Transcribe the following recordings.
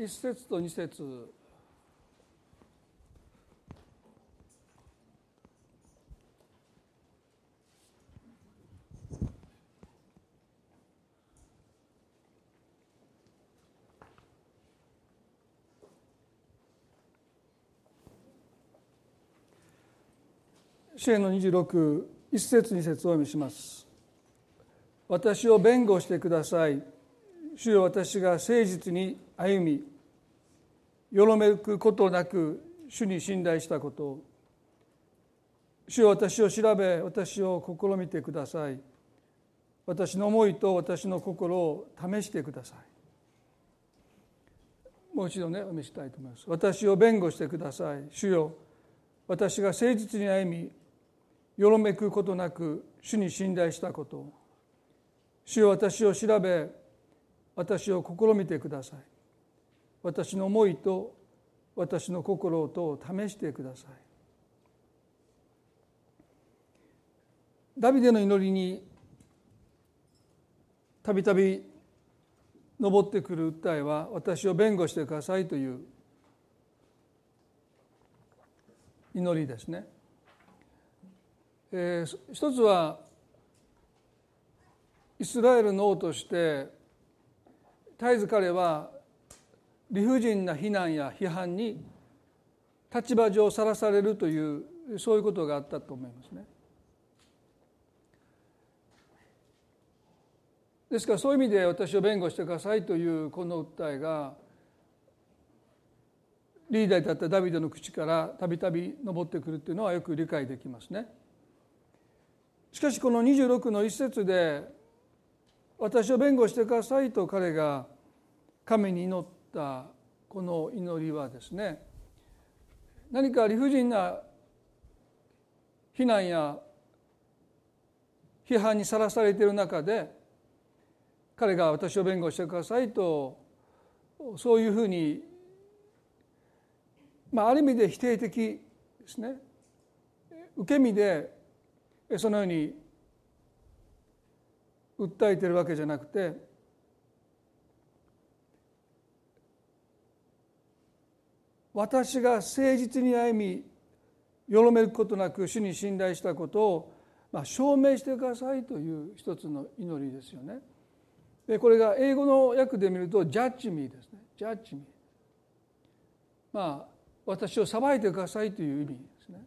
1節と2節。支援の26一節二節をお読みします。私を弁護してください。主よ私が誠実に歩みよろめくことなく主に信頼したこと。を主よ私を調べ私を試みてください。私の思いと私の心を試してください。もう一度ねお見せしたいと思います。私を弁護してください。主よ私が誠実に歩みよろめくことなく主に信頼したこと。主よ私を調べ私を試みてください。私の思いと私の心と試してくださいダビデの祈りにたびたび登ってくる訴えは私を弁護してくださいという祈りですね。えー、一つはイスラエルの王として絶えず彼は理不尽な非難や批判に立場上さらされるというそういうことがあったと思いますね。ですからそういう意味で私を弁護してくださいというこの訴えがリーダーだったダビデの口からたびたび上ってくるというのはよく理解できますね。しかしこの26の一節で私を弁護してくださいと彼が神に祈ったこの祈りはですね何か理不尽な非難や批判にさらされている中で彼が私を弁護してくださいとそういうふうにまあある意味で否定的ですね。受け身でそのように訴えてるわけじゃなくて私が誠実に歩みよろめることなく主に信頼したことを、まあ、証明してくださいという一つの祈りですよね。でこれが英語の訳で見ると「ジャッジミー」ですね「ジャッジミー」まあ私を裁いてくださいという意味ですね。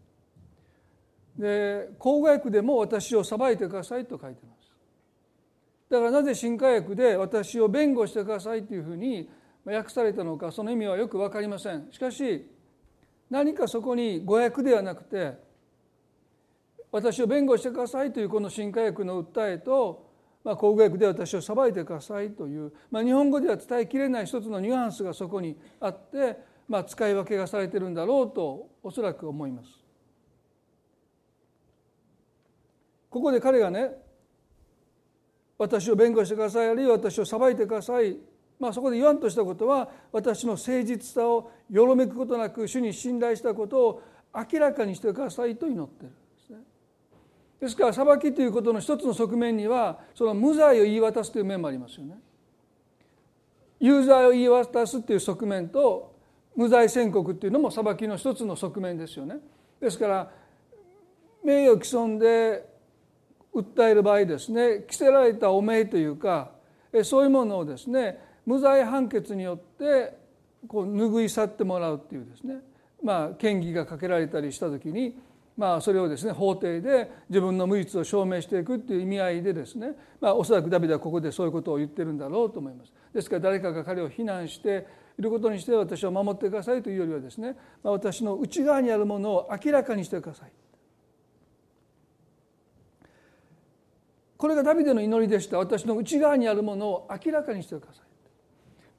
で口語訳でも私を裁いてくださいと書いてますだからなぜ新科学で私を弁護してくださいというふうに訳されたのかその意味はよく分かりませんしかし何かそこに語訳ではなくて私を弁護してくださいというこの新科学の訴えと、まあ、口語訳で私を裁いてくださいという、まあ、日本語では伝えきれない一つのニュアンスがそこにあって、まあ、使い分けがされてるんだろうとおそらく思います。ここで彼がね私を弁護してくださいあるいは私を裁いてくださいまあそこで言わんとしたことは私の誠実さをよろめくことなく主に信頼したことを明らかにしてくださいと祈ってるんですね。ですから裁きということの一つの側面にはその無罪を言い渡すという面もありますよね。有罪を言い渡すという側面と無罪宣告っていうのも裁きの一つの側面ですよね。ですから名誉毀損で訴える場合ですね着せられた汚名というかそういうものをですね無罪判決によってこう拭い去ってもらうっていうですね。まあ嫌疑がかけられたりした時にまあそれをですね法廷で自分の無実を証明していくっていう意味合いでですねまあおそらくダビデはここでそういうことを言ってるんだろうと思います。ですから誰かが彼を非難していることにして私を守ってくださいというよりはですねまあ私の内側にあるものを明らかにしてください。これがダビデの祈りでした。私の内側にあるものを明らかにしてください、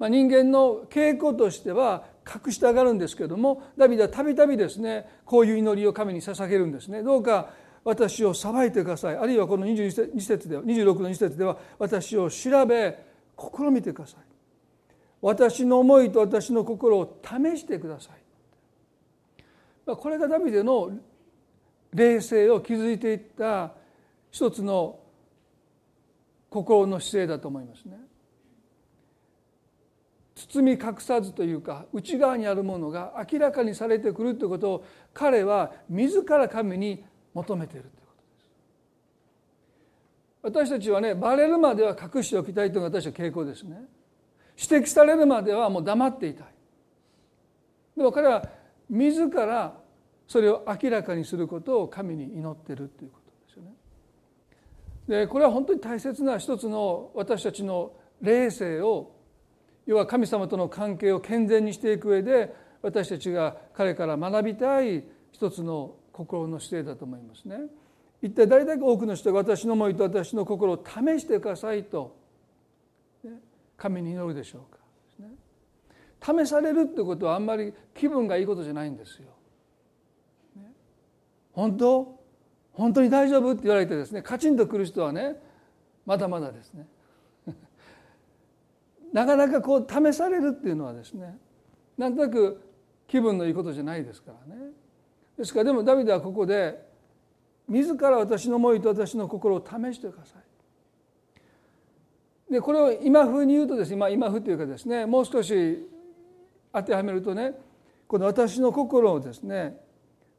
まあ、人間の傾向としては隠したがるんですけどもダビデはたびたびですねこういう祈りを神に捧げるんですね。どうか私を裁いてください。あるいはこの22節では26の2節では私を調べ試みてください。私の思いと私の心を試してください。これがダビデの冷静を築いていった一つの心の姿勢だと思いますね。包み隠さずというか内側にあるものが明らかにされてくるということを彼は自ら神に求めているということです。私たちはねバレるまでは隠しておきたいというのが私は傾向ですね。指摘されるまではもう黙っていたい。でも彼は自らそれを明らかにすることを神に祈っているということですよね。でこれは本当に大切な一つの私たちの霊性を要は神様との関係を健全にしていく上で私たちが彼から学びたい一つの心の姿勢だと思いますね。一体誰だけ多くの人が私の思いと私の心を試してくださいと神に祈るでしょうか。試されるってことはあんまり気分がいいことじゃないんですよ。本当？本当に大丈夫？って言われてですねカチンとくる人はねまだまだですねなかなかこう試されるっていうのはですねなんとなく気分のいいことじゃないですからね。ですからでもダビデはここで自ら私の思いと私の心を試してください。でこれを今風に言うとですね、まあ、今風というかですねもう少し当てはめるとねこの私の心をですね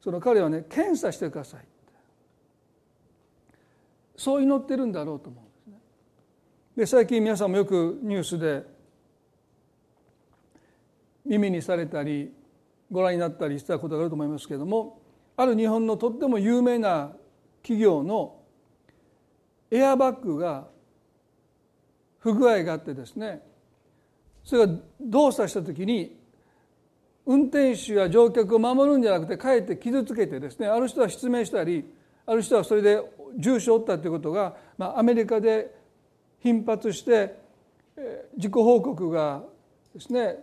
その彼はね検査してくださいそう祈ってるんだろうと思う。で。最近皆さんもよくニュースで耳にされたりご覧になったりしたことがあると思いますけれどもある日本のとっても有名な企業のエアバッグが不具合があってですねそれが動作した時に運転手や乗客を守るんじゃなくてかえって傷つけてですねある人は失明したりある人はそれで重傷を負ったということが、まあ、アメリカで頻発して自己報告がですね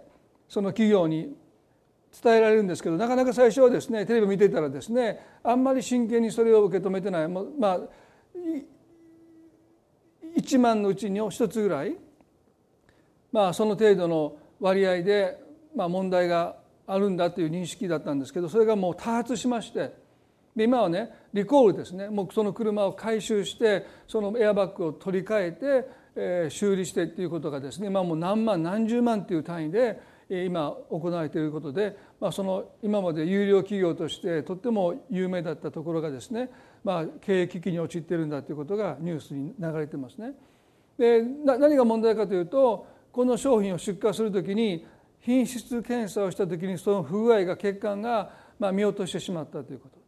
その企業に伝えられるんですけどなかなか最初はですねテレビ見てたらですねあんまり真剣にそれを受け止めてない。まあ1万のうちに1つぐらいまあその程度の割合でまあ問題があるんだという認識だったんですけどそれがもう多発しましてで今はねリコールですねもうその車を回収してそのエアバッグを取り替えて、えー、修理してっていうことがですね今もう何万何十万っていう単位で今行われていることで、まあ、その今まで有料企業としてとっても有名だったところがですね、まあ、経営危機に陥っているんだということがニュースに流れてますね。で何が問題かというとこの商品を出荷するときに品質検査をした時にその不具合が血管がまあ見落としてしまったということ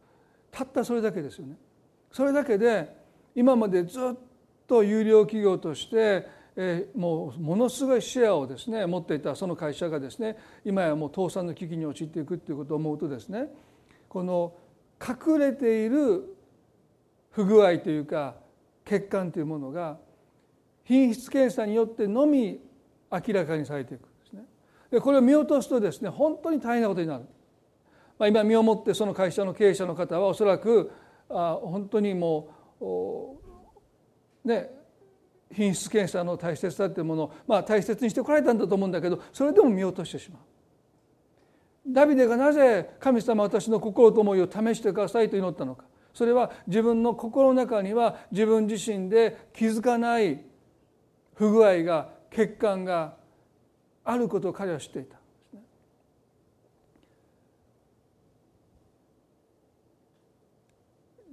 たったそれだけですよね。それだけで今までずっと有料企業としてえ、もうものすごいシェアをですね持っていたその会社がですね今やもう倒産の危機に陥っていくっていうことを思うとですねこの隠れている不具合というか欠陥というものが品質検査によってのみ明らかにされていくんですねでこれを見落とすとですね本当に大変なことになる、まあ、今身をもってその会社の経営者の方はおそらくあ本当にもうね品質検査の大切さっていうものを、まあ、大切にしてこられたんだと思うんだけどそれでも見落としてしまう。ダビデがなぜ神様私の心と思いを試してくださいと祈ったのかそれは自分の心の中には自分自身で気づかない不具合が欠陥があることを彼は知っていた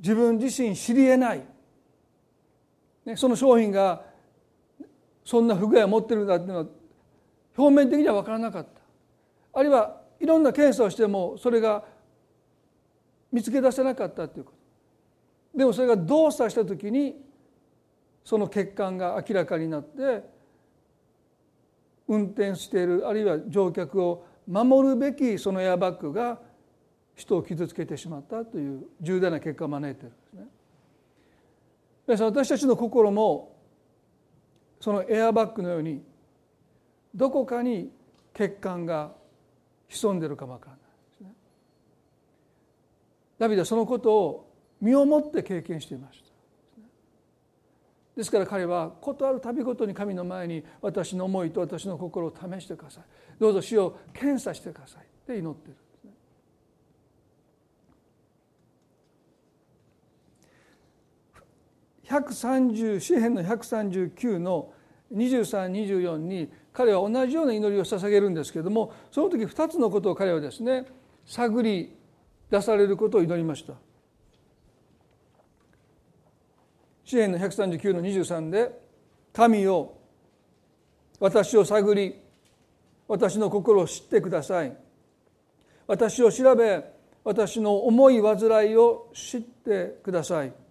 自分自身知りえない、ね、その商品がそんな不具合を持ってるんだっていうのは表面的には分からなかった。あるいはいろんな検査をしてもそれが見つけ出せなかったということ。でもそれが動作した時にその欠陥が明らかになって運転しているあるいは乗客を守るべきそのエアバッグが人を傷つけてしまったという重大な結果を招いているんですね。私たちの心もそのエアバッグのようにどこかに欠陥が潜んでいるかもわからないですね。ダビデはそのことを身をもって経験していました。ですから彼は事ある度ごとに神の前に私の思いと私の心を試してくださいどうぞ死を検査してくださいって祈ってるんですね130詩篇の139の2324に彼は同じような祈りを捧げるんですけれどもその時2つのことを彼はですね探り出されることを祈りました。詩篇の139の23で「神よ私を探り私の心を知ってください」「私を調べ私の重い患いを知ってください」「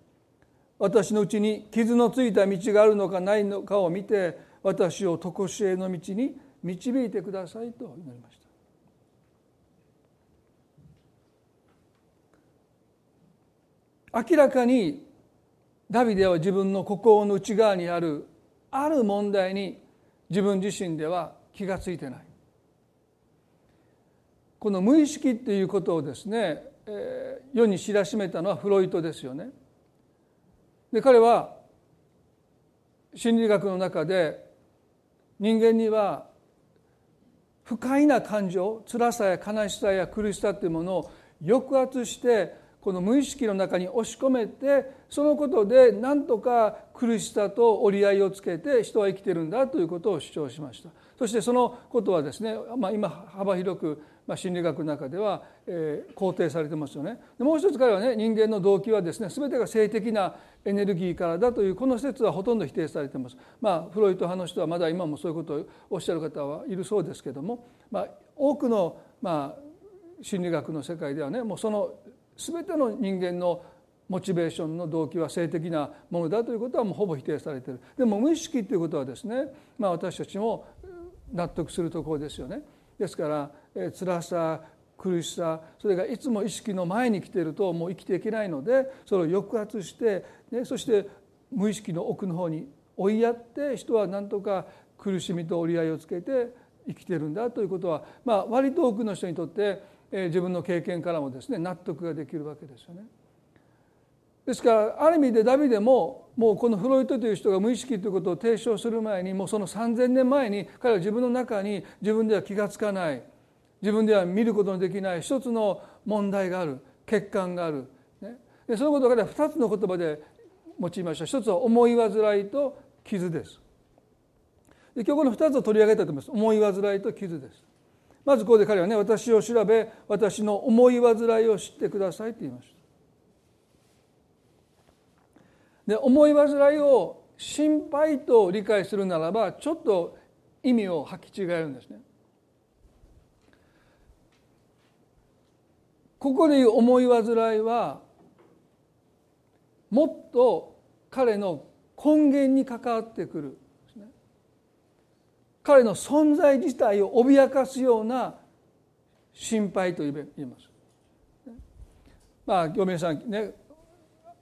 私のうちに傷のついた道があるのかないのかを見て私を常しえの道に導いてください」と祈りました。明らかにダビデは自分の心の内側にあるある問題に自分自身では気が付いてないこの無意識っていうことをですね、えー、世に知らしめたのはフロイトですよね。で彼は心理学の中で人間には不快な感情辛さや悲しさや苦しさっていうものを抑圧してこの無意識の中に押し込めてそのことで何とか苦しさと折り合いをつけて人は生きてるんだということを主張しました。そしてそのことはですね、まあ、今幅広く心理学の中では、え、肯定されてますよね。もう一つ彼はね人間の動機はですね全てが性的なエネルギーからだというこの説はほとんど否定されてます。まあフロイト派の人はまだ今もそういうことをおっしゃる方はいるそうですけども、まあ、多くのまあ心理学の世界ではねもうその全ての人間のモチベーションの動機は性的なものだということはもうほぼ否定されてるでも無意識ということはですね、まあ、私たちも納得するところですよね。ですからえ辛さ苦しさそれがいつも意識の前に来てるともう生きていけないのでそれを抑圧して、ね、そして無意識の奥の方に追いやって人は何とか苦しみと折り合いをつけて生きてるんだということは、まあ、割と多くの人にとってえ自分の経験からもですね納得ができるわけですよね。ですからある意味でダビデももうこのフロイトという人が無意識ということを提唱する前にもうその3,000年前に彼は自分の中に自分では気が付かない自分では見ることのできない一つの問題がある欠陥がある、ね、でそのことを彼は2つの言葉で用いました。一つは思い煩いと傷です。で今日この2つを取り上げたいと思います。思い煩いと傷です。まずここで彼はね私を調べ私の思い煩いを知ってくださいと言いました。で思い煩いを心配と理解するならばちょっと意味を履き違えるんですね。ここでいう思い煩いはもっと彼の根源に関わってくる彼の存在自体を脅かすような心配と言います。まあ嫁さんね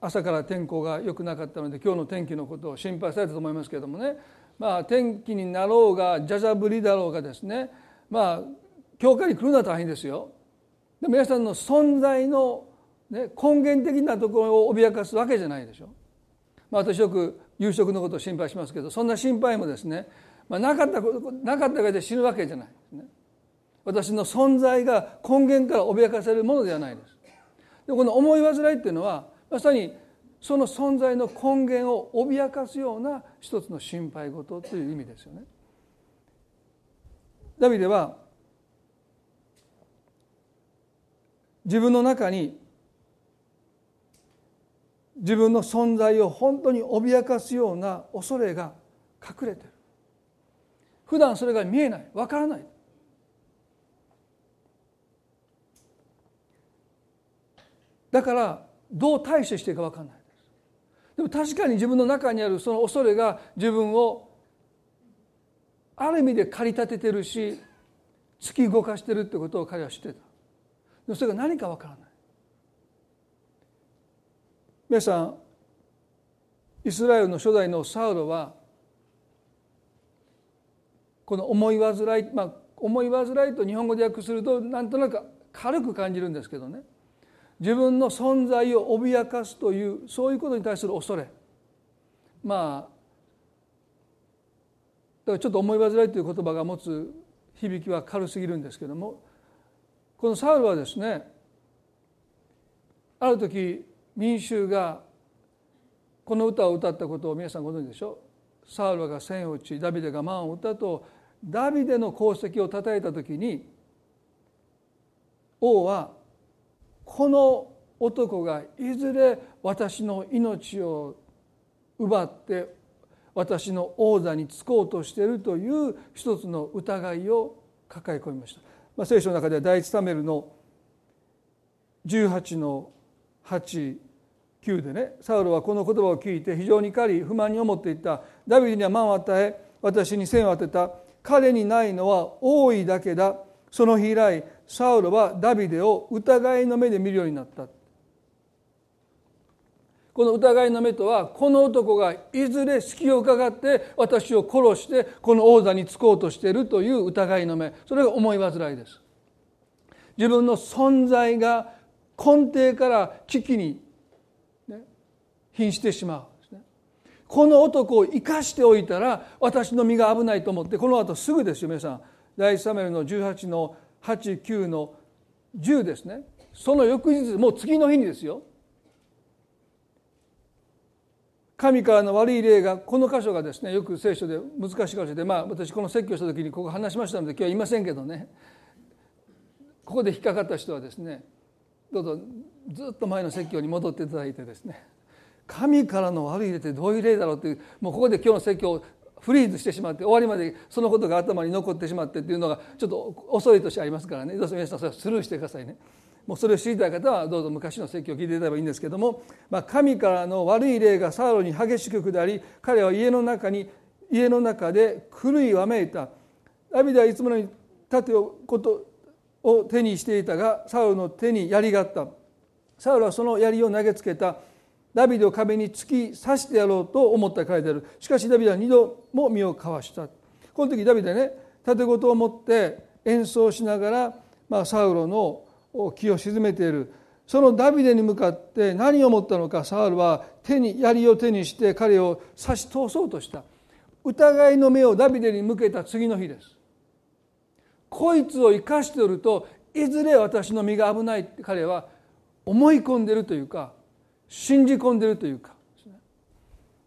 朝から天候が良くなかったので今日の天気のことを心配されたと思いますけれどもねまあ天気になろうがじゃじゃ降りだろうがですねまあ教会に来るのは大変ですよ。で皆さんの存在の、ね、根源的なところを脅かすわけじゃないでしょ。まあ、私よく夕食のことを心配しますけどそんな心配もですねまあ、なかったなかった上で死ぬわけじゃない。ですね私の存在が根源から脅かされるものではないです。でこの思い煩いっていうのはまさにその存在の根源を脅かすような一つの心配事という意味ですよね。ダビデは自分の中に自分の存在を本当に脅かすような恐れが隠れてる。普段それが見えない。わからない。だからどう対処していいか分かんない。ですでも確かに自分の中にあるその恐れが自分をある意味で駆り立ててるし突き動かしてるってことを彼は知ってた。もそれが何か分からない。皆さんイスラエルの初代のサウロはこの思い煩い、まあ、思い煩いと日本語で訳するとなんとなく軽く感じるんですけどね。自分の存在を脅かすというそういうことに対する恐れ。まあだからちょっと思い煩いという言葉が持つ響きは軽すぎるんですけどもこのサウルはですねある時民衆がこの歌を歌ったことを皆さんご存知でしょう？サウルが千を打ちダビデが万を打ったとダビデの功績をたたえた時に王はこの男がいずれ私の命を奪って私の王座に就こうとしているという一つの疑いを抱え込みました、まあ、聖書の中では第一サメルの18の89でねサウロはこの言葉を聞いて非常に怒り不満に思っていた。ダビデには満を与え私に線を当てた。彼にないのは多いだけだ。その日以来サウロはダビデを疑いの目で見るようになった。この疑いの目とはこの男がいずれ隙を伺って私を殺してこの王座に就こうとしているという疑いの目。それが思い煩いです。自分の存在が根底から危機に、ね、瀕してしまう、ね、この男を生かしておいたら私の身が危ないと思ってこの後すぐですよ皆さん。第一サメルの18の89の10ですね。その翌日もう次の日にですよ。神からの悪い例がこの箇所がですねよく聖書で難しい箇所でまあ私この説教した時にここ話しましたので今日は言いませんけどね。ここで引っかかった人はですねどうぞずっと前の説教に戻っていただいてですね。神からの悪い例ってどういう例だろうっていうもうここで今日の説教をフリーズしてしまって終わりまでそのことが頭に残ってしまってっていうのがちょっと恐れとしてありますからね。どうぞ皆さんそれはスルーしてくださいね。もうそれを知りたい方はどうぞ昔の説教を聞いていただければいいんですけども、まあ、神からの悪い霊がサウロに激しく下り彼は家の中に家の中で狂いわめいた。ダビデはいつものように盾をことを手にしていたがサウロの手に槍があった。サウロはその槍を投げつけた。ダビデを壁に突き刺してやろうと思った書いてある。しかしダビデは二度も身をかわした。この時ダビデね盾事を持って演奏しながら、まあ、サウロの気を沈めている。そのダビデに向かって何を思ったのかサウルは手に槍を手にして彼を差し通そうとした。疑いの目をダビデに向けた次の日です。こいつを生かしておるといずれ私の身が危ないって彼は思い込んでるというか信じ込んでるというか。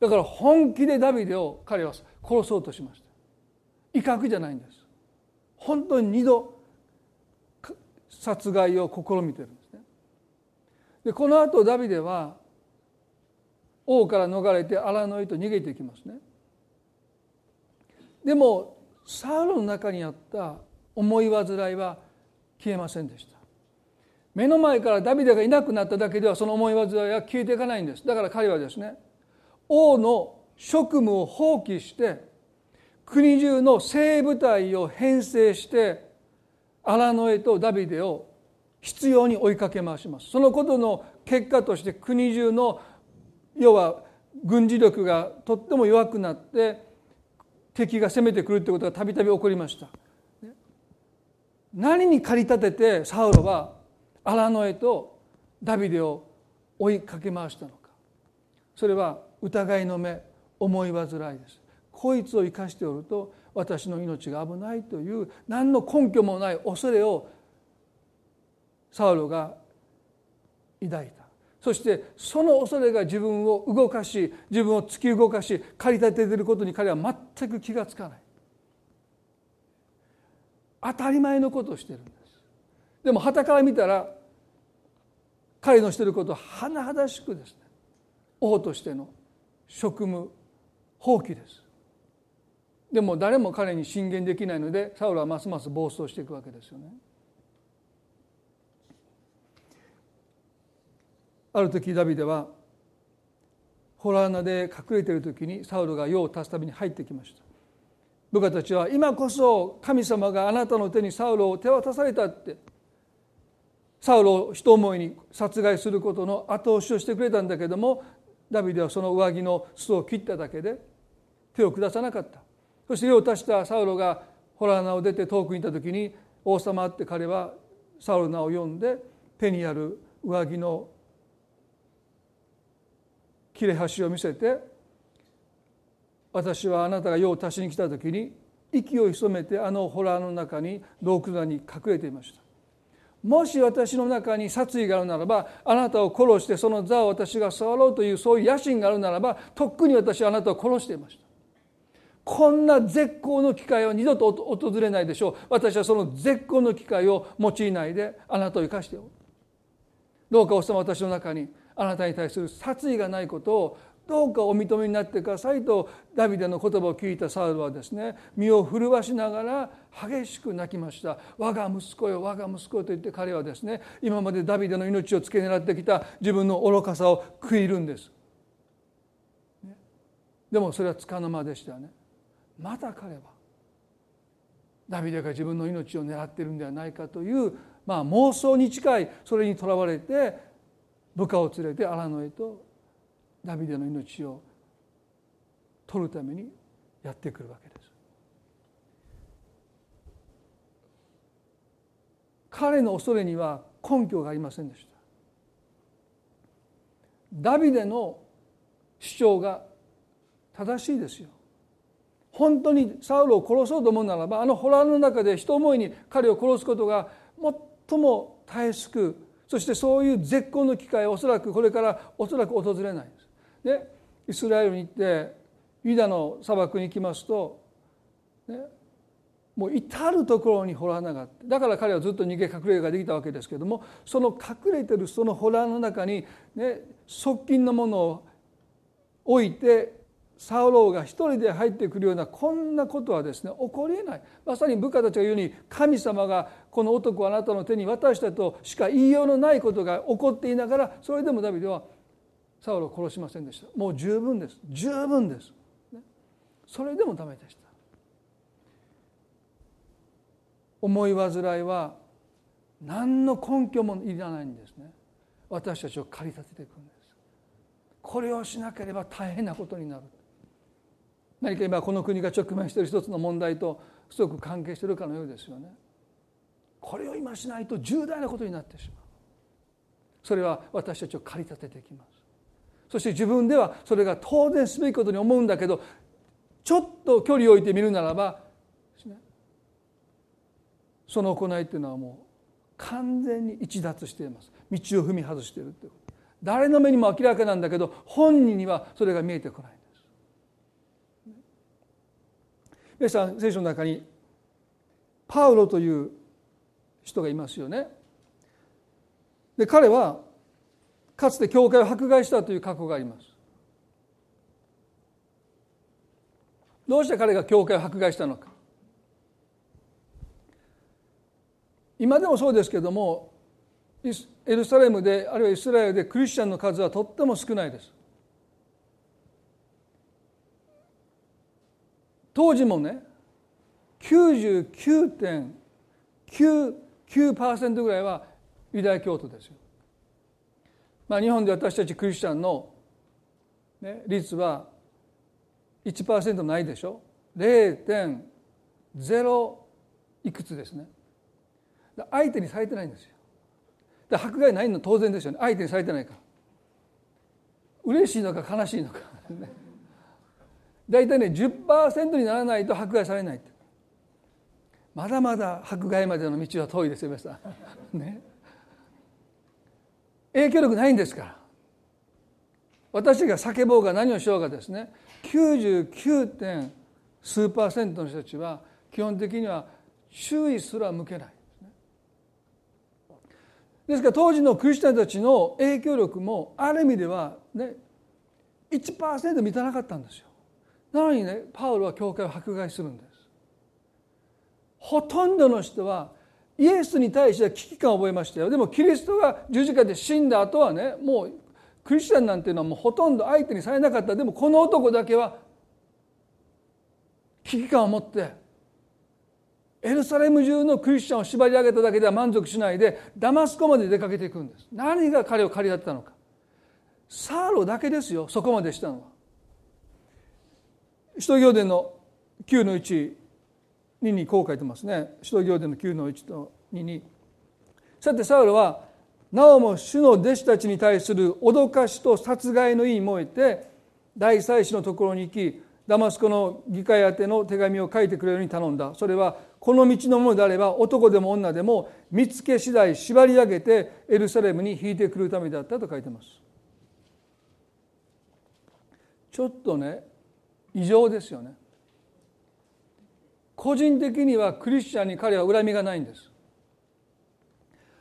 だから本気でダビデを彼は殺そうとしました。威嚇じゃないんです。本当に二度殺害を試みてるんですね。でこの後ダビデは王から逃れて荒野へと逃げていきますね。でもサウルの中にあった思い煩いは消えませんでした。目の前からダビデがいなくなっただけではその思い煩いは消えていかないんです。だから彼はですね王の職務を放棄して国中の精部隊を編成して荒野へとダビデを必要に追いかけ回します。そのことの結果として国中の要は軍事力がとっても弱くなって敵が攻めてくるってことがたびたび起こりました。何に駆り立ててサウロは荒野へとダビデを追いかけ回したのか。それは疑いの目思い煩いです。こいつを生かしておると私の命が危ないという何の根拠もない恐れをサウロが抱いた。そしてその恐れが自分を動かし自分を突き動かし駆り立てていることに彼は全く気がつかない。当たり前のことをしてるんです。でもはたから見たら彼のしていることは甚だしくですね。王としての職務放棄です。でも誰も彼に進言できないのでサウルはますます暴走していくわけですよね。ある時ダビデはホラー穴で隠れている時にサウルが用を足すために入ってきました部下たちは今こそ神様があなたの手にサウルを手渡されたってサウルを一思いに殺害することの後押しをしてくれたんだけどもダビデはその上着の裾を切っただけで手を下さなかったそして用を足したサウロがホラー穴を出て遠くにいた時に王様って彼はサウロの名を呼んで手にある上着の切れ端を見せて私はあなたが用を足しに来た時に息を潜めてあのホラーの中に洞窟に隠れていました。もし私の中に殺意があるならばあなたを殺してその座を私が触ろうというそういう野心があるならばとっくに私はあなたを殺していました。こんな絶好の機会は二度と訪れないでしょう。私はその絶好の機会を用いないであなたを生かしてよどうかおさま私の中にあなたに対する殺意がないことをどうかお認めになってくださいとダビデの言葉を聞いたサウルはですね身を震わしながら激しく泣きました。我が息子よ我が息子よと言って彼はですね今までダビデの命を付け狙ってきた自分の愚かさを食いるんです、でもそれはつかの間でしたね。また彼はダビデが自分の命を狙っているんではないかという、まあ、妄想に近いそれにとらわれて部下を連れて荒野へとダビデの命を取るためにやってくるわけです。彼の恐れには根拠がありませんでした。ダビデの主張が正しいですよ。本当にサウルを殺そうと思うならばあのホラーの中で人思いに彼を殺すことが最もたえしくそしてそういう絶好の機会はおそらくこれからおそらく訪れないんです。でイスラエルに行ってユダの砂漠に行きますと、ね、もう至る所にホラー穴があってだから彼はずっと逃げ隠れができたわけですけどもその隠れてるそのホラーの中に、ね、側近のものを置いてサウローが一人で入ってくるようなこんなことはですね起こりえない。まさに部下たちが言うように神様がこの男をあなたの手に渡したとしか言いようのないことが起こっていながらそれでもダビデはサウロを殺しませんでした。もう十分です。十分です、ね。それでもダメでした。思い煩いは何の根拠もいらないんですね。私たちを駆り立てていくんです。これをしなければ大変なことになる。何か今この国が直面している一つの問題とすごく関係しているかのようですよね。これを今しないと重大なことになってしまう。それは私たちを駆り立ててきます。そして自分ではそれが当然すべきことに思うんだけどちょっと距離を置いてみるならばその行いっていうのはもう完全に逸脱しています道を踏み外しているということ誰の目にも明らかなんだけど本人にはそれが見えてこない皆さん聖書の中にパウロという人がいますよね。で彼はかつて教会を迫害したという過去があります。どうして彼が教会を迫害したのか。今でもそうですけどもエルサレムであるいはイスラエルでクリスチャンの数はとっても少ないです。当時もね99.99%ぐらいはユダヤ教徒ですよ。まあ、日本で私たちクリスチャンの、ね、率は1%ないでしょ。0.0いくつですね。相手にされてないんですよ。迫害ないの当然ですよね。相手にされてないから。嬉しいのか悲しいのか。大体ね10%にならないと迫害されないまだまだ迫害までの道は遠いですよ皆さん。ね、影響力ないんですから私が叫ぼうが何をしようがですね 99. 点数パーセントの人たちは基本的には注意すら向けないですね。ですから当時のクリスチャンたちの影響力もある意味ではね1%満たなかったんですよ。なのにねパウロは教会を迫害するんです。ほとんどの人はイエスに対しては危機感を覚えましたよ。でもキリストが十字架で死んだ後はねもうクリスチャンなんていうのはもうほとんど相手にされなかった。でもこの男だけは危機感を持ってエルサレム中のクリスチャンを縛り上げただけでは満足しないでダマスコまで出かけていくんです。何が彼を駆り立てたのか。サーロだけですよそこまでしたのは。使徒行伝の9の1ににこう書いてますね。使徒行伝の9の1と2にさてサウルはなおも主の弟子たちに対する脅かしと殺害の意に燃えて大祭司のところに行きダマスコの議会宛ての手紙を書いてくれるように頼んだ。それはこの道のものであれば男でも女でも見つけ次第縛り上げてエルサレムに引いてくるためだったと書いてます。ちょっとね異常ですよね。個人的にはクリスチャンに彼は恨みがないんです。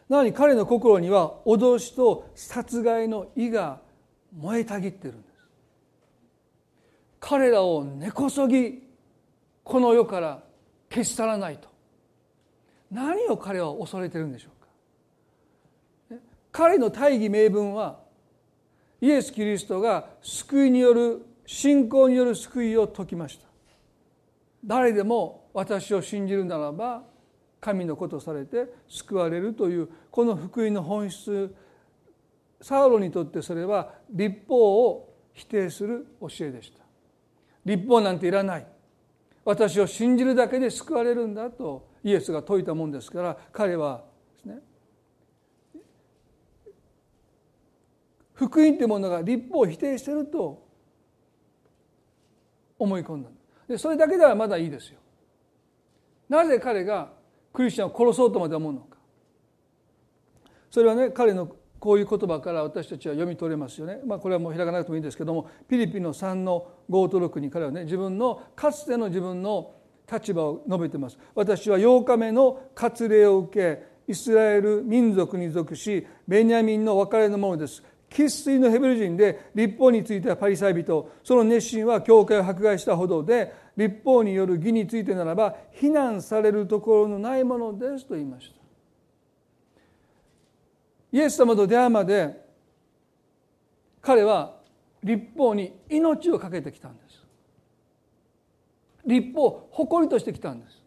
なのに彼の心には脅しと殺害の意が燃えたぎってるんです。彼らを根こそぎこの世から消し去らないと。何を彼は恐れてるんでしょうか。彼の大義名分はイエス・キリストが救いによる信仰による救いを説きました。誰でも私を信じるならば神のことされて救われるというこの福音の本質サウロにとってそれは立法を否定する教えでした。立法なんていらない。私を信じるだけで救われるんだとイエスが説いたもんですから彼はですね福音というものが立法を否定していると思い込んだでそれだけではまだいいですよなぜ彼がクリスチャンを殺そうとまで思うのかそれはね彼のこういう言葉から私たちは読み取れますよね。まあ、これはもう開かなくてもいいんですけどもピリピの3の5と6に彼はね自分のかつての自分の立場を述べてます。私は8日目の割礼を受けイスラエル民族に属しベニヤミンの別れのものです。生粋のヘブル人で立法についてはパリサイ人その熱心は教会を迫害したほどで立法による義についてならば非難されるところのないものですと言いました。イエス様と出会うまで彼は立法に命を懸けてきたんです立法を誇りとしてきたんです、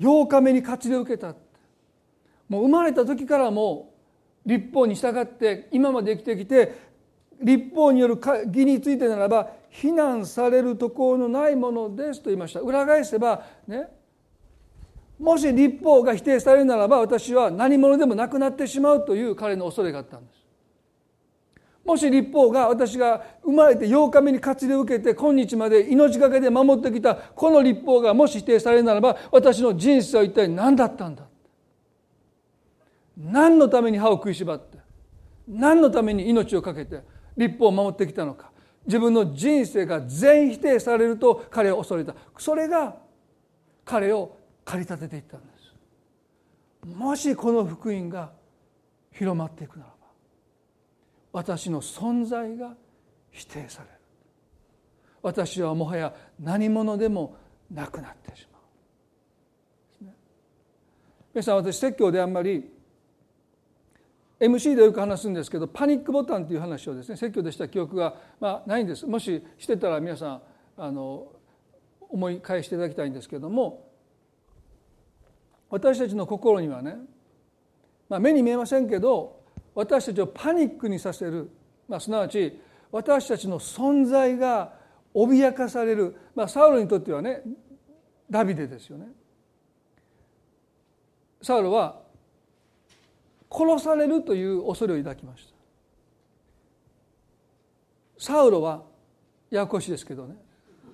8日目に勝ちで受けたもう生まれた時からもう立法に従って今まで生きてきて立法による義についてならば非難されるところのないものですと言いました。裏返せばね。もし立法が否定されるならば私は何者でもなくなってしまうという彼の恐れがあったんです。もし立法が私が生まれて8日目に活で受けて今日まで命がけで守ってきたこの立法がもし否定されるならば私の人生は一体何だったんだ？何のために歯を食いしばって何のために命を懸けて立法を守ってきたのか。自分の人生が全否定されると彼は恐れた。それが彼を駆り立てていったんです。もしこの福音が広まっていくならば私の存在が否定される。私はもはや何者でもなくなってしまう、皆さん私説教であんまり MC でよく話すんですけどパニックボタンという話をですね説教でした記憶が、まあ、ないんです。もししてたら皆さんあの思い返していただきたいんですけども私たちの心にはね、まあ、目に見えませんけど私たちをパニックにさせる、まあ、すなわち私たちの存在が脅かされる、まあ、サウロにとってはねダビデですよね。サウロは殺されるという恐れを抱きました。サウロはややこしいですけどね。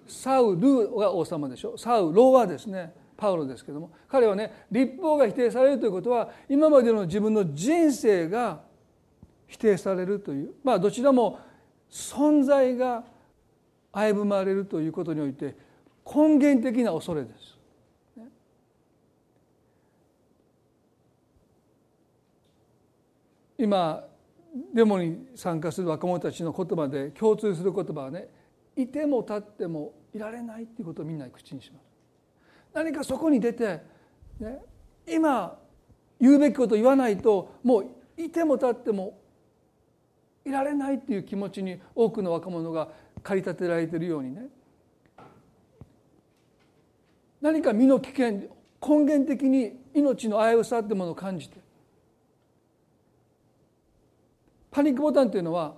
サウルが王様でしょ。サウロはですねパウロですけども。彼はね立法が否定されるということは今までの自分の人生が否定されるというまあどちらも存在が危ぶまれるということにおいて根源的な恐れです。今デモに参加する若者たちの言葉で共通する言葉はねいても立ってもいられないっていうことをみんな口にします。何かそこに出て、ね、今言うべきことを言わないともういても立ってもいられないっていう気持ちに多くの若者が駆り立てられているようにね何か身の危険根源的に命の危うさってものを感じてパニックボタンっていうのは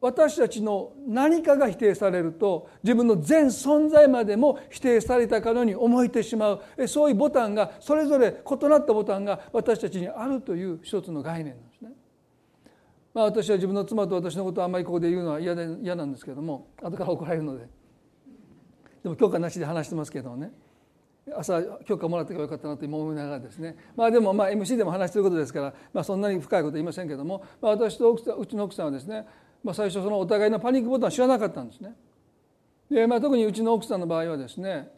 私たちの何かが否定されると自分の全存在までも否定されたかのように思えてしまうそういうボタンがそれぞれ異なったボタンが私たちにあるという一つの概念なんです。まあ、私は自分の妻と私のことをあんまりここで言うのは嫌で嫌なんですけども後から怒られるので。でも許可なしで話してますけどもね。朝許可もらってよかったなと今思いながらですね。まあでもまあ MC でも話してることですから、まあ、そんなに深いこと言いませんけども、まあ、私とうちの奥さんはですね、まあ、最初そのお互いのパニックボタンを知らなかったんですね。でまあ、特にうちの奥さんの場合はですね、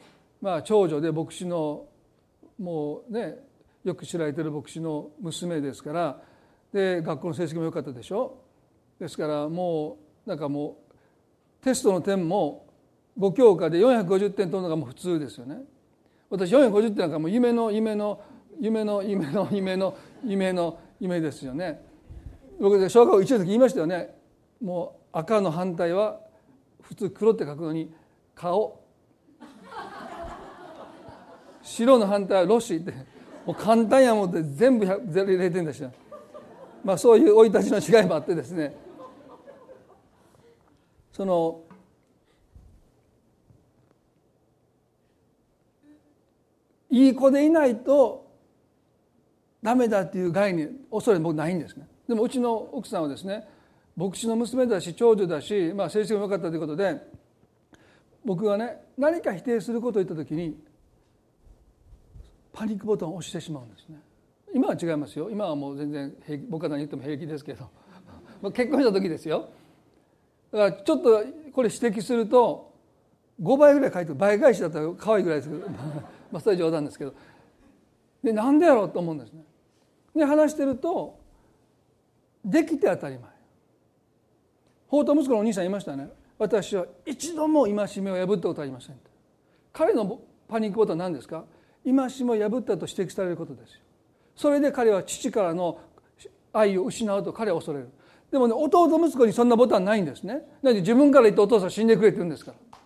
まあ、長女で牧師のもうねよく知られてる牧師の娘ですからで学校の成績も良かったでしょ？ですからもうなんかもうテストの点も5教科で450点取るのがもう普通ですよね。私450点なんかもう夢の夢の夢の夢の夢の夢の夢ですよね。僕で小学校1年の時言いましたよね。もう赤の反対は普通黒って書くのに顔白の反対はロシーってもう簡単やもんで全部0点でしたまあそういう生い立ちの違いもあってですね。そのいい子でいないとダメだっていう概念恐れ僕ないんですね。でもうちの奥さんはですね牧師の娘だし長女だし、まあ、成績も良かったということで僕がね何か否定することを言った時にパニックボタンを押してしまうんですね。今は違いますよ。今はもう全然僕は何言っても平気ですけど。結婚した時ですよ。だからちょっとこれ指摘すると5倍ぐらい書いてる。倍返しだったら可愛いぐらいですけど。まあそれは冗談ですけど。でなんでやろうと思うんですね。で話してるとできて当たり前。法と息子のお兄さんいましたね。私は一度も戒めを破ったことありません彼のパニックボタンは何ですか？戒めを破ったと指摘されることですよ。それで彼は父からの愛を失うと彼は恐れる。でもね弟息子にそんなボタンないんですね。なので自分から言ってお父さん死んでくれって言うんですから。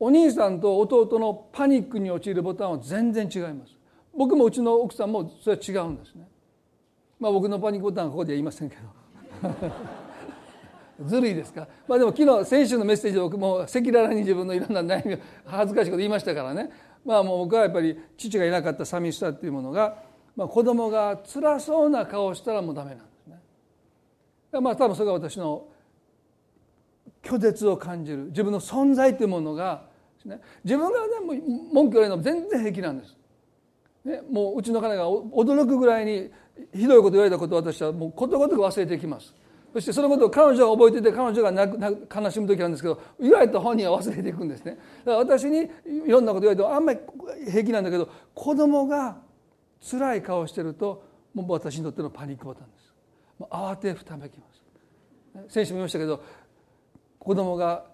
お兄さんと弟のパニックに陥るボタンは全然違います。僕もうちの奥さんもそれは違うんですね。まあ僕のパニックボタンはここでは言いませんけど。ずるいですか、まあ、でも昨日先週のメッセージで僕も赤裸々に自分のいろんな悩みを恥ずかしいこと言いましたからね。まあもう僕はやっぱり父がいなかった寂しさっていうものが、まあ、子供が辛そうな顔をしたらもうダメなんですねまあ多分それが私の拒絶を感じる自分の存在というものがね、自分がね文句言われるのも全然平気なんです。ね、もううちの彼が驚くぐらいにひどいこと言われたことを私はもうことごとく忘れていきます。そしてそのことを彼女が覚えていて彼女が泣く悲しむ時なんですけど言われた本人は忘れていくんですね。だから私にいろんなこと言われてもあんまり平気なんだけど子供が辛い顔してるともう私にとってのパニックボタンです。慌てふためきます。先週も言いましたけど子供が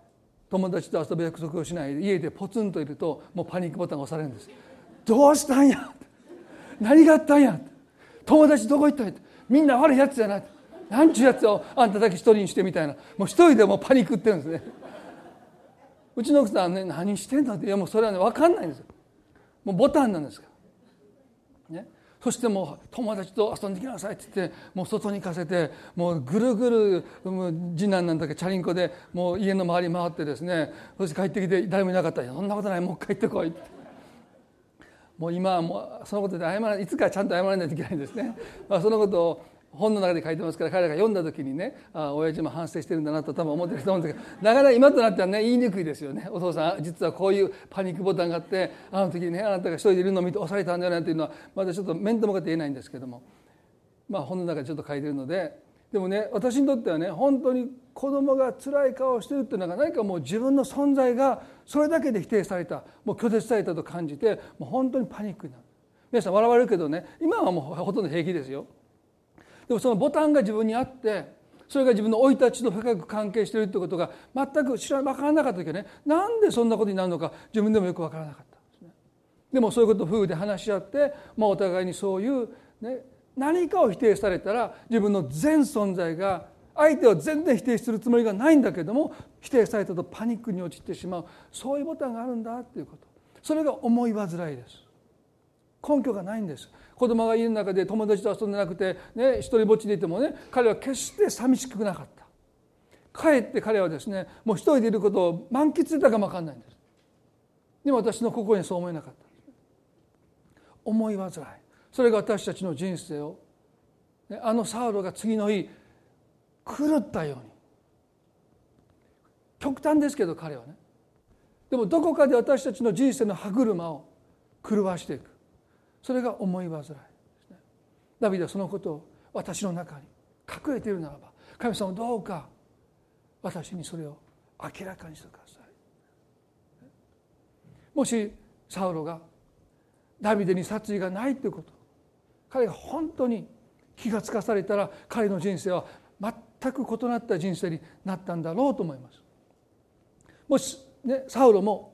友達と遊ぶ約束をしないで家でポツンといるともうパニックボタンが押されるんですどうしたんや何があったんや友達どこ行ったんやみんな悪いやつじゃないなんちゅうやつをあんただけ一人にしてみたいな。もう一人でもパニックってるんですね。うちの奥さんね何してんのって。いやもうそれはね分かんないんですよ。もうボタンなんですからね。そしてもう友達と遊んできなさいって言ってもう外に行かせてもうぐるぐる次男なんだけチャリンコでもう家の周り回ってですねそして帰ってきて誰もいなかったら「そんなことないもう帰ってこい」って。もう今はもうそのことで謝らないいつかちゃんと謝らないといけないんですね。まあ、そのことを本の中で書いてますから彼らが読んだ時にねあ親父も反省してるんだなと多分思ってると思うんですけどなかなか今となってはね言いにくいですよね。お父さん実はこういうパニックボタンがあってあの時にねあなたが一人でいるのを見て押されたんだよねっていうのはまだちょっと面と向かって言えないんですけども。まあ本の中でちょっと書いてるので。でもね私にとってはね本当に子供が辛い顔をしてるっていうのが何かもう自分の存在がそれだけで否定されたもう拒絶されたと感じてもう本当にパニックになる。皆さん笑われるけどね今はもうほとんど平気ですよ。でもそのボタンが自分にあってそれが自分の生い立ちと深く関係しているということが全く知ら分からなかった時はねなんでそんなことになるのか自分でもよく分からなかったんですね。でもそういうことを夫婦で話し合って、まあ、お互いにそういう、ね、何かを否定されたら自分の全存在が相手を全然否定するつもりがないんだけども否定されたとパニックに陥ってしまう。そういうボタンがあるんだっていうこと。それが思い煩いです。根拠がないんです。子供が家の中で友達と遊んでなくて、ね、一人ぼっちでいてもね彼は決して寂しくなかった。かえって彼はですねもう一人でいることを満喫したかも分かんないんです。でも私の心にそう思えなかった。思い煩い。それが私たちの人生をあのサウロが次の日狂ったように。極端ですけど彼はね。でもどこかで私たちの人生の歯車を狂わしていく。それが思い煩い。ダビデはそのことを私の中に隠れているならば神様どうか私にそれを明らかにしてください。もしサウロがダビデに殺意がないということ彼が本当に気がつかされたら彼の人生は全く異なった人生になったんだろうと思います。もしねサウロも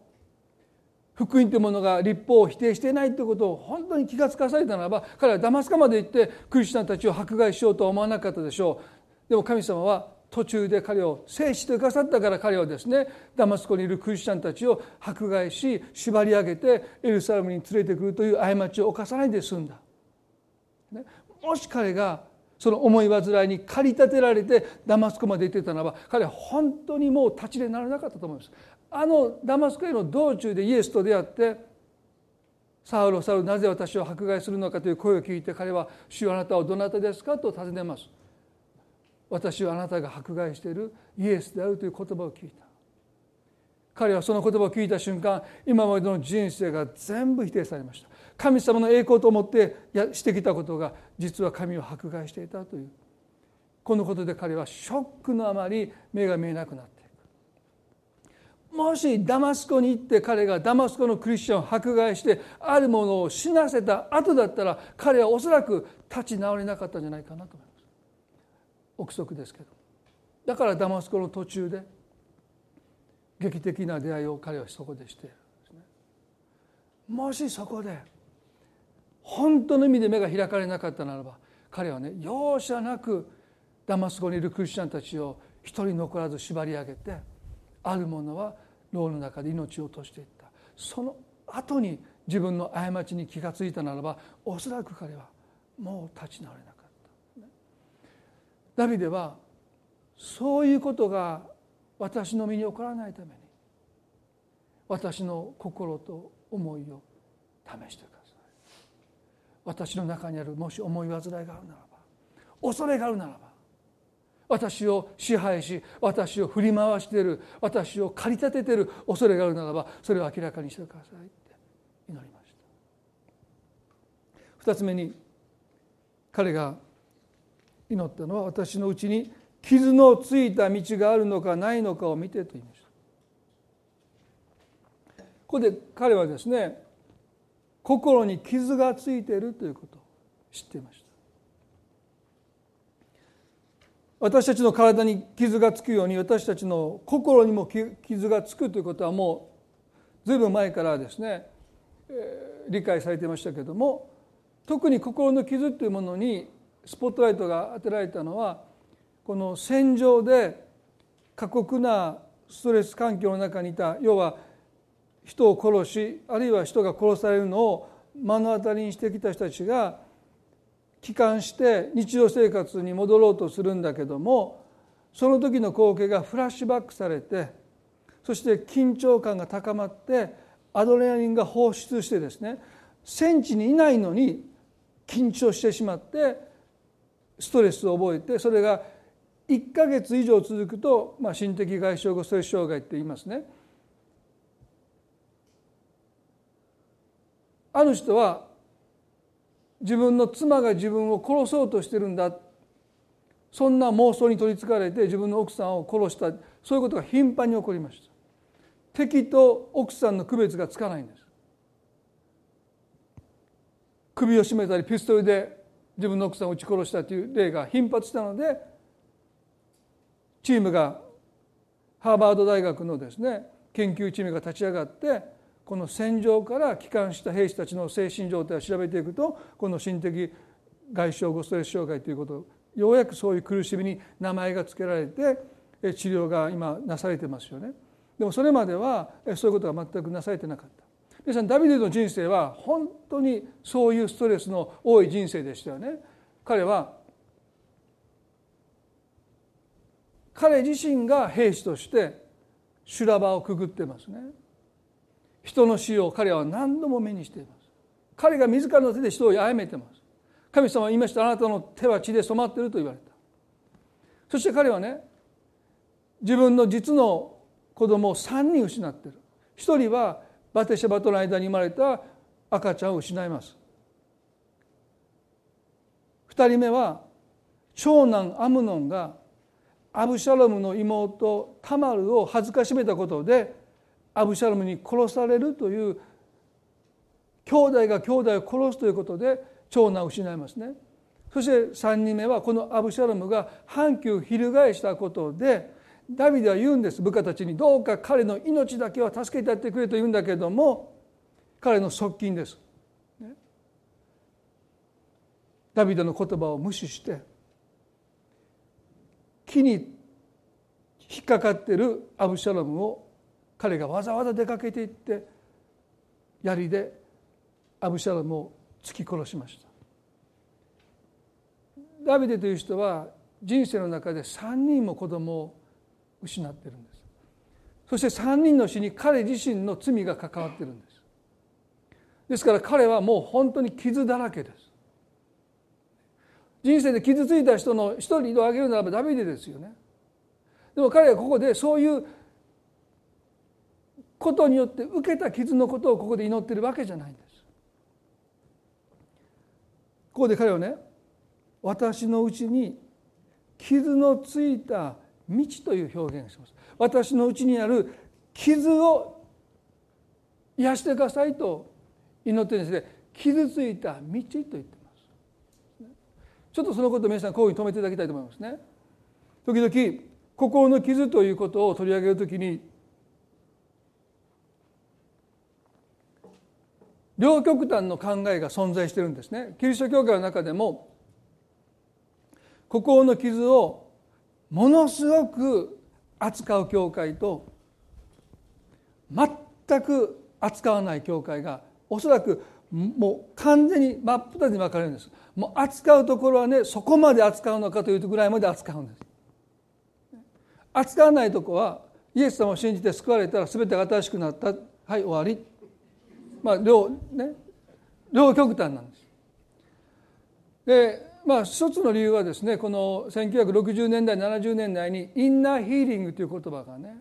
福音というものが立法を否定していないということを本当に気がつかされたならば彼はダマスカまで行ってクリスチャンたちを迫害しようとは思わなかったでしょうでも神様は途中で彼を聖子とくださったから彼はですねダマスコにいるクリスチャンたちを迫害し縛り上げてエルサレムに連れてくるという過ちを犯さないで済んだ。ね、もし彼がその思い煩いに駆り立てられてダマスコまで行ってたならば彼は本当にもう立ちでならなかったと思います。あのダマスコへの道中でイエスと出会って「サウロサウロなぜ私を迫害するのか」という声を聞いて彼は「主あなたはどなたですか?」と尋ねます。私はあなたが迫害しているイエスであるという言葉を聞いた彼はその言葉を聞いた瞬間今までの人生が全部否定されました神様の栄光と思ってやしてきたことが実は神を迫害していたというこのことで彼はショックのあまり目が見えなくなっていくもしダマスコに行って彼がダマスコのクリスチャンを迫害してあるものを死なせた後だったら彼はおそらく立ち直れなかったんじゃないかなと思います。憶測ですけど。だからダマスコの途中で劇的な出会いを彼はそこでしているんですね。もしそこで本当の意味で目が開かれなかったならば彼はね容赦なくダマスコにいるクリスチャンたちを一人残らず縛り上げてある者は牢の中で命を落としていったその後に自分の過ちに気が付いたならばおそらく彼はもう立ち直れなかった。ダビデはそういうことが私の身に起こらないために私の心と思いを試してください私の中にあるもし思い煩いがあるならば恐れがあるならば私を支配し私を振り回している私を駆り立てている恐れがあるならばそれを明らかにしてくださいって祈りました。二つ目に彼が祈ったのは私のうちに傷のついた道があるのかないのかを見てと言いました。ここで彼はですね心に傷がついているということを知っていました。私たちの体に傷がつくように私たちの心にも傷がつくということはもう随分前からですね、えー、理解されてましたけれども特に心の傷というものにスポットライトが当てられたのはこの戦場で過酷なストレス環境の中にいた要は人を殺しあるいは人が殺されるのを目の当たりにしてきた人たちが帰還して日常生活に戻ろうとするんだけどもその時の光景がフラッシュバックされてそして緊張感が高まってアドレナリンが放出してですね戦地にいないのに緊張してしまってストレスを覚えてそれが1か月以上続くと、まあ、心的外傷後ストレス障害って言いますね。ある人は自分の妻が自分を殺そうとしてるんだ。そんな妄想に取りつかれて自分の奥さんを殺した。そういうことが頻繁に起こりました。敵と奥さんの区別がつかないんです。首を絞めたりピストルで自分の奥さんを撃ち殺したという例が頻発したのでチームがハーバード大学のですね研究チームが立ち上がってこの戦場から帰還した兵士たちの精神状態を調べていくとこの心的外傷後ストレス障害ということようやくそういう苦しみに名前が付けられて治療が今なされてますよね。でもそれまではそういうことが全くなされてなかった。皆さんダビデの人生は本当にそういうストレスの多い人生でしたよね。彼は彼自身が兵士として修羅場をくぐってますね人の死を彼は何度も目にしています。彼が自らの手で人を殺めてます。神様は言いましたあなたの手は血で染まっていると言われた。そして彼はね自分の実の子供を3人失ってる。一人はバテシェバとの間に生まれた赤ちゃんを失います。二人目は長男アムノンがアブシャロムの妹タマルを恥ずかしめたことでアブシャロムに殺されるという兄弟が兄弟を殺すということで長男を失いますね。そして3人目はこのアブシャロムが反旗を翻したことでダビデは言うんです。部下たちにどうか彼の命だけは助けてやってくれと言うんだけども彼の側近です。ダビデの言葉を無視して木に引っかかってるアブシャロムを彼がわざわざ出かけていって槍でアブシャロムを突き殺しました。ダビデという人は人生の中で3人も子供を失ってるんです。そして3人の死に彼自身の罪が関わってるんです。ですから彼はもう本当に傷だらけです。人生で傷ついた人の一人を挙げるならばダビデですよね。でも彼はここでそういうことによって受けた傷のことをここで祈ってるわけじゃないんです。ここで彼はね私のうちに傷のついた道という表現をします。私のうちにある傷を癒してくださいと祈ってるんですね。傷ついた道と言ってます。ちょっとそのことを皆さんこういうふうに止めていただきたいと思いますね。時々心の傷ということを取り上げるときに両極端の考えが存在してるんですね。キリスト教会の中でも心の傷をものすごく扱う教会と全く扱わない教会がおそらくもう完全に真っ二つに分かれるんです。もう扱うところはねそこまで扱うのかというぐらいまで扱うんです。扱わないとこはイエス様を信じて救われたら全てが新しくなった。はい終わり。まあ両ね両極端なんですでまあ一つの理由はですねこの1960年代70年代にインナーヒーリングという言葉がね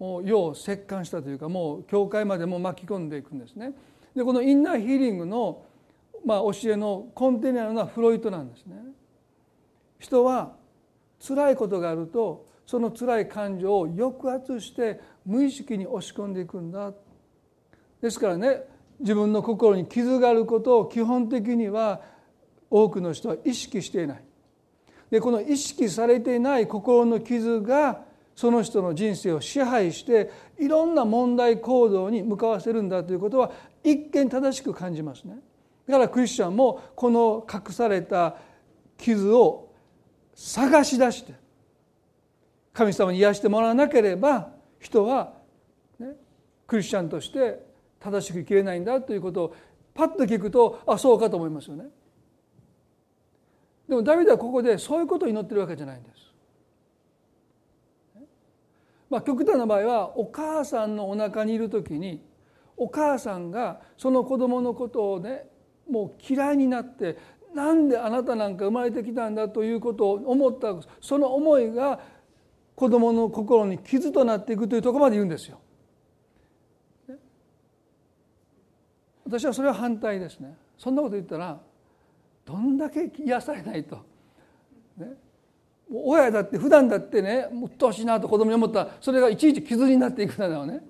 もう世を折檻したというかもう教会までも巻き込んでいくんですね。でこのインナーヒーリングの、まあ、教えの根底にあるのはフロイトなんですね。人は辛いことがあるとその辛い感情を抑圧して無意識に押し込んでいくんだですからね自分の心に傷があることを基本的には多くの人は意識していない。でこの意識されていない心の傷がその人の人生を支配していろんな問題行動に向かわせるんだということは一見正しく感じますね。だからクリスチャンもこの隠された傷を探し出して神様に癒してもらわなければ人は、ね、クリスチャンとして正しく生きれないんだということをパッと聞くとあそうかと思いますよね。でもダビデはここでそういうことを祈ってるわけじゃないんです。まあ、極端な場合はお母さんのお腹にいる時にお母さんがその子供のことをねもう嫌いになってなんであなたなんか生まれてきたんだということを思ったその思いが子供の心に傷となっていくというところまで言うんですよ。私はそれは反対ですね。そんなこと言ったらどんだけ癒されないと。ね、親だって普段だってねもっとしいなと子供に思ったらそれがいちいち傷になっていくならね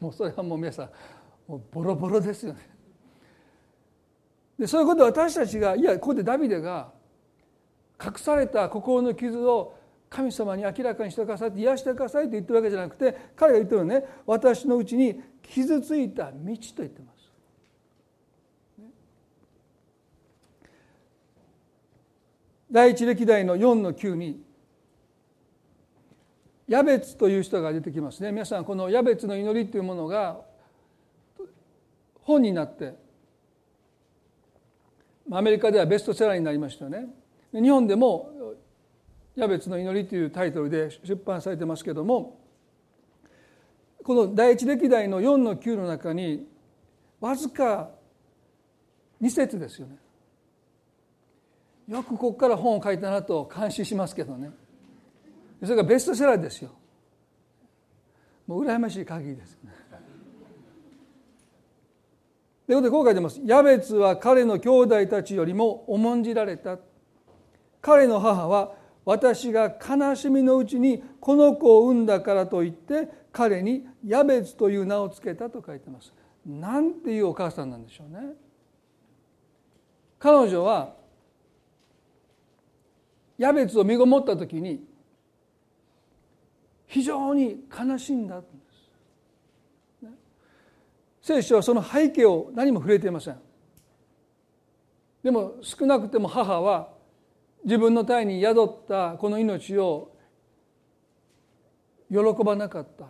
もうそれはもう皆さんもうボロボロですよね。でそういうことは私たちがいやここでダビデが隠された心の傷を神様に明らかにしてくださいって癒してくださいと言ってるわけじゃなくて彼が言ってるのはね私のうちに傷ついた道と言ってます。第一歴代の4の9にヤベツという人が出てきますね。皆さんこのヤベツの祈りというものが本になってアメリカではベストセラーになりましたよね。日本でも「ヤベツの祈り」というタイトルで出版されてますけどもこの第一歴代の4の9の中にわずか2節ですよね。よくここから本を書いたなと感心しますけどねそれがベストセラーですよもう羨ましい限りです。ということでこう書いてます。ヤベツは彼の兄弟たちよりも重んじられた。彼の母は私が悲しみのうちにこの子を産んだからといって彼にヤベツという名を付けたと書いてます。なんていうお母さんなんでしょうね。彼女はヤベツを身ごもった時に非常に悲しんだんです。聖書はその背景を何も触れていません。でも少なくても母は自分の体に宿ったこの命を喜ばなかった。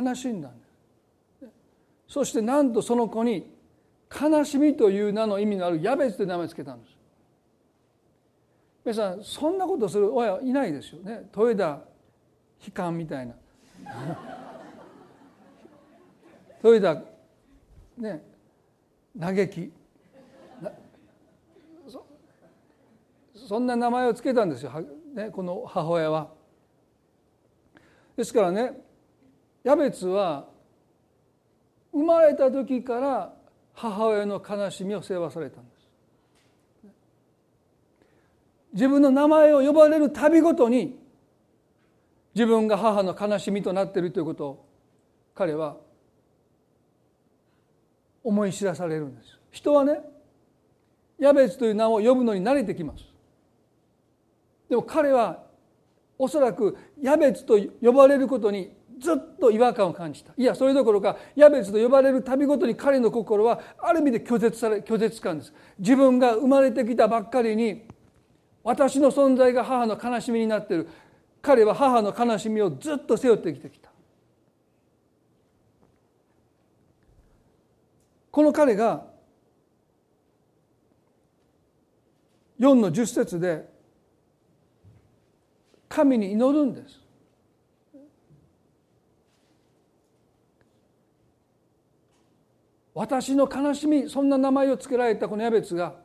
悲しんだんです。そしてなんとその子に悲しみという名の意味のあるヤベツという名前を付けたんです。皆さんそんなことする親いないですよね。豊田悲観みたいな。豊田ね嘆き。そんな名前を付けたんですよ、ね、この母親は。ですからねヤベツは生まれた時から母親の悲しみを背負わされたんです。自分の名前を呼ばれるたびごとに自分が母の悲しみとなっているということを彼は思い知らされるんです。人はねヤベツという名を呼ぶのに慣れてきます。でも彼はおそらくヤベツと呼ばれることにずっと違和感を感じたいやそれどころかヤベツと呼ばれる度ごとに彼の心はある意味で拒絶され拒絶感です自分が生まれてきたばっかりに私の存在が母の悲しみになっている。彼は母の悲しみをずっと背負ってきてきた。この彼が4の10節で神に祈るんです。私の悲しみそんな名前を付けられたこのヤベツが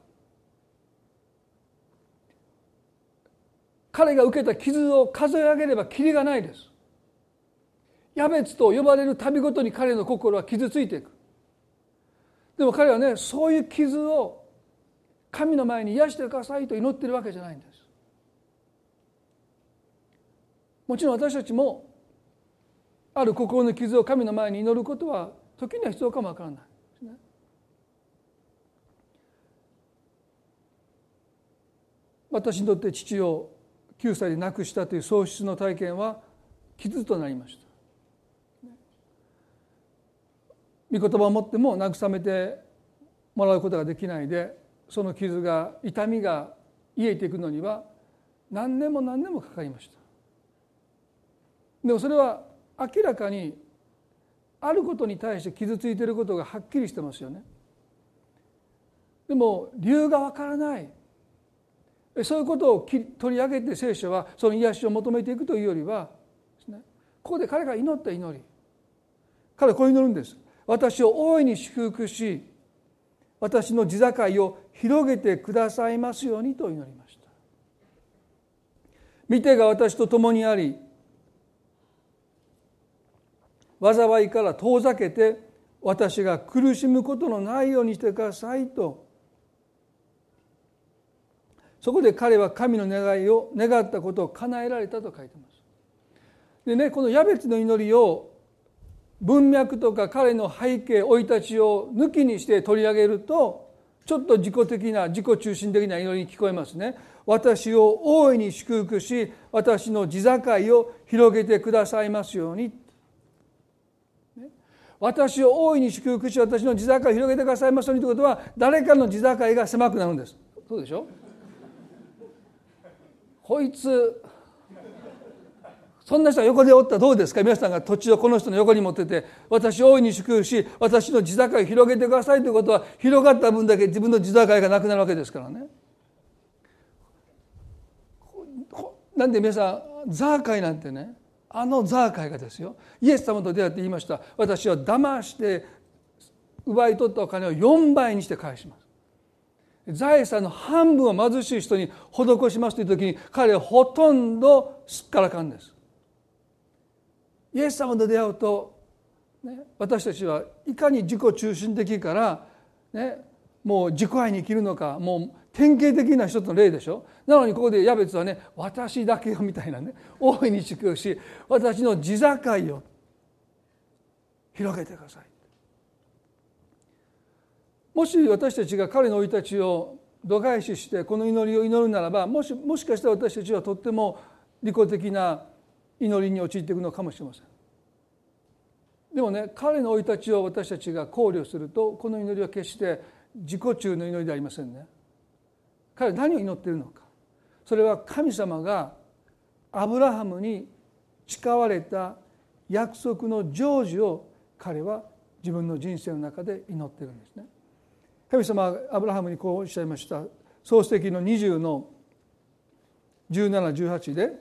彼が受けた傷を数え上げればきりがないです。ヤベツと呼ばれる度ごとに彼の心は傷ついていく。でも彼はねそういう傷を神の前に癒してくださいと祈ってるわけじゃないんです。もちろん私たちもある心の傷を神の前に祈ることは時には必要かもわからない私にとって父を9歳で亡くしたという喪失の体験は傷となりました。御言葉を持っても慰めてもらうことができないでその傷が痛みが癒えていくのには何年も何年もかかりました。でもそれは明らかにあることに対して傷ついていることがはっきりしてますよね。でも理由がわからない。そういうことを取り上げて聖書はその癒しを求めていくというよりはここで彼が祈った祈り。彼はこう祈るんです。私を大いに祝福し私の地境を広げてくださいますようにと祈りました。見てが私と共にあり災いから遠ざけて私が苦しむことのないようにしてくださいとそこで彼は神の願いを願ったことを叶えられたと書いてます。でねこのヤベツの祈りを文脈とか彼の背景生い立ちを抜きにして取り上げるとちょっと自己的な自己中心的な祈りに聞こえますね。私を大いに祝福し私の地境を広げてくださいますように。私を大いに祝福し私の地境を広げてくださいますようにということは誰かの地境が狭くなるんです。そうでしょ？こいつそんな人が横でおったらどうですか？皆さんが土地をこの人の横に持ってて私大いに祝福し私の地境を広げてくださいということは広がった分だけ自分の地境がなくなるわけですからね。なんで皆さんザーカイなんてねあのザーカイがですよ。イエス様と出会って言いました。私は騙して奪い取ったお金を4倍にして返します。財産の半分を貧しい人に施しますという時に彼はほとんどすっからかんです。イエス様と出会うと、ね、私たちはいかに自己中心的から、ね、もう自己愛に生きるのかもう典型的な一つの例でしょ。なのにここでヤベツはね私だけよみたいなね大いに祝福し私の地境を広げてください。もし私たちが彼の生い立ちを度外視してこの祈りを祈るならばもしもしかしたら私たちはとっても利己的な祈りに陥っていくのかもしれません。でもね彼の生い立ちを私たちが考慮するとこの祈りは決して自己中の祈りではありませんね。彼は何を祈っているのか。それは神様がアブラハムに誓われた約束の成就を彼は自分の人生の中で祈ってるんですね。神様はアブラハムにこうおっしゃいました。創世記の20の1718で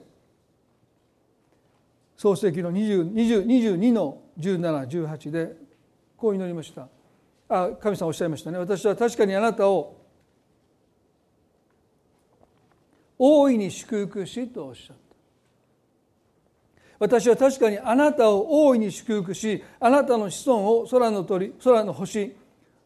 創世記の22の1718でこう祈りました。あ神様おっしゃいましたね。私は確かにあなたを大いに祝福しとおっしゃった。私は確かにあなたを大いに祝福しあなたの子孫を空の鳥空の星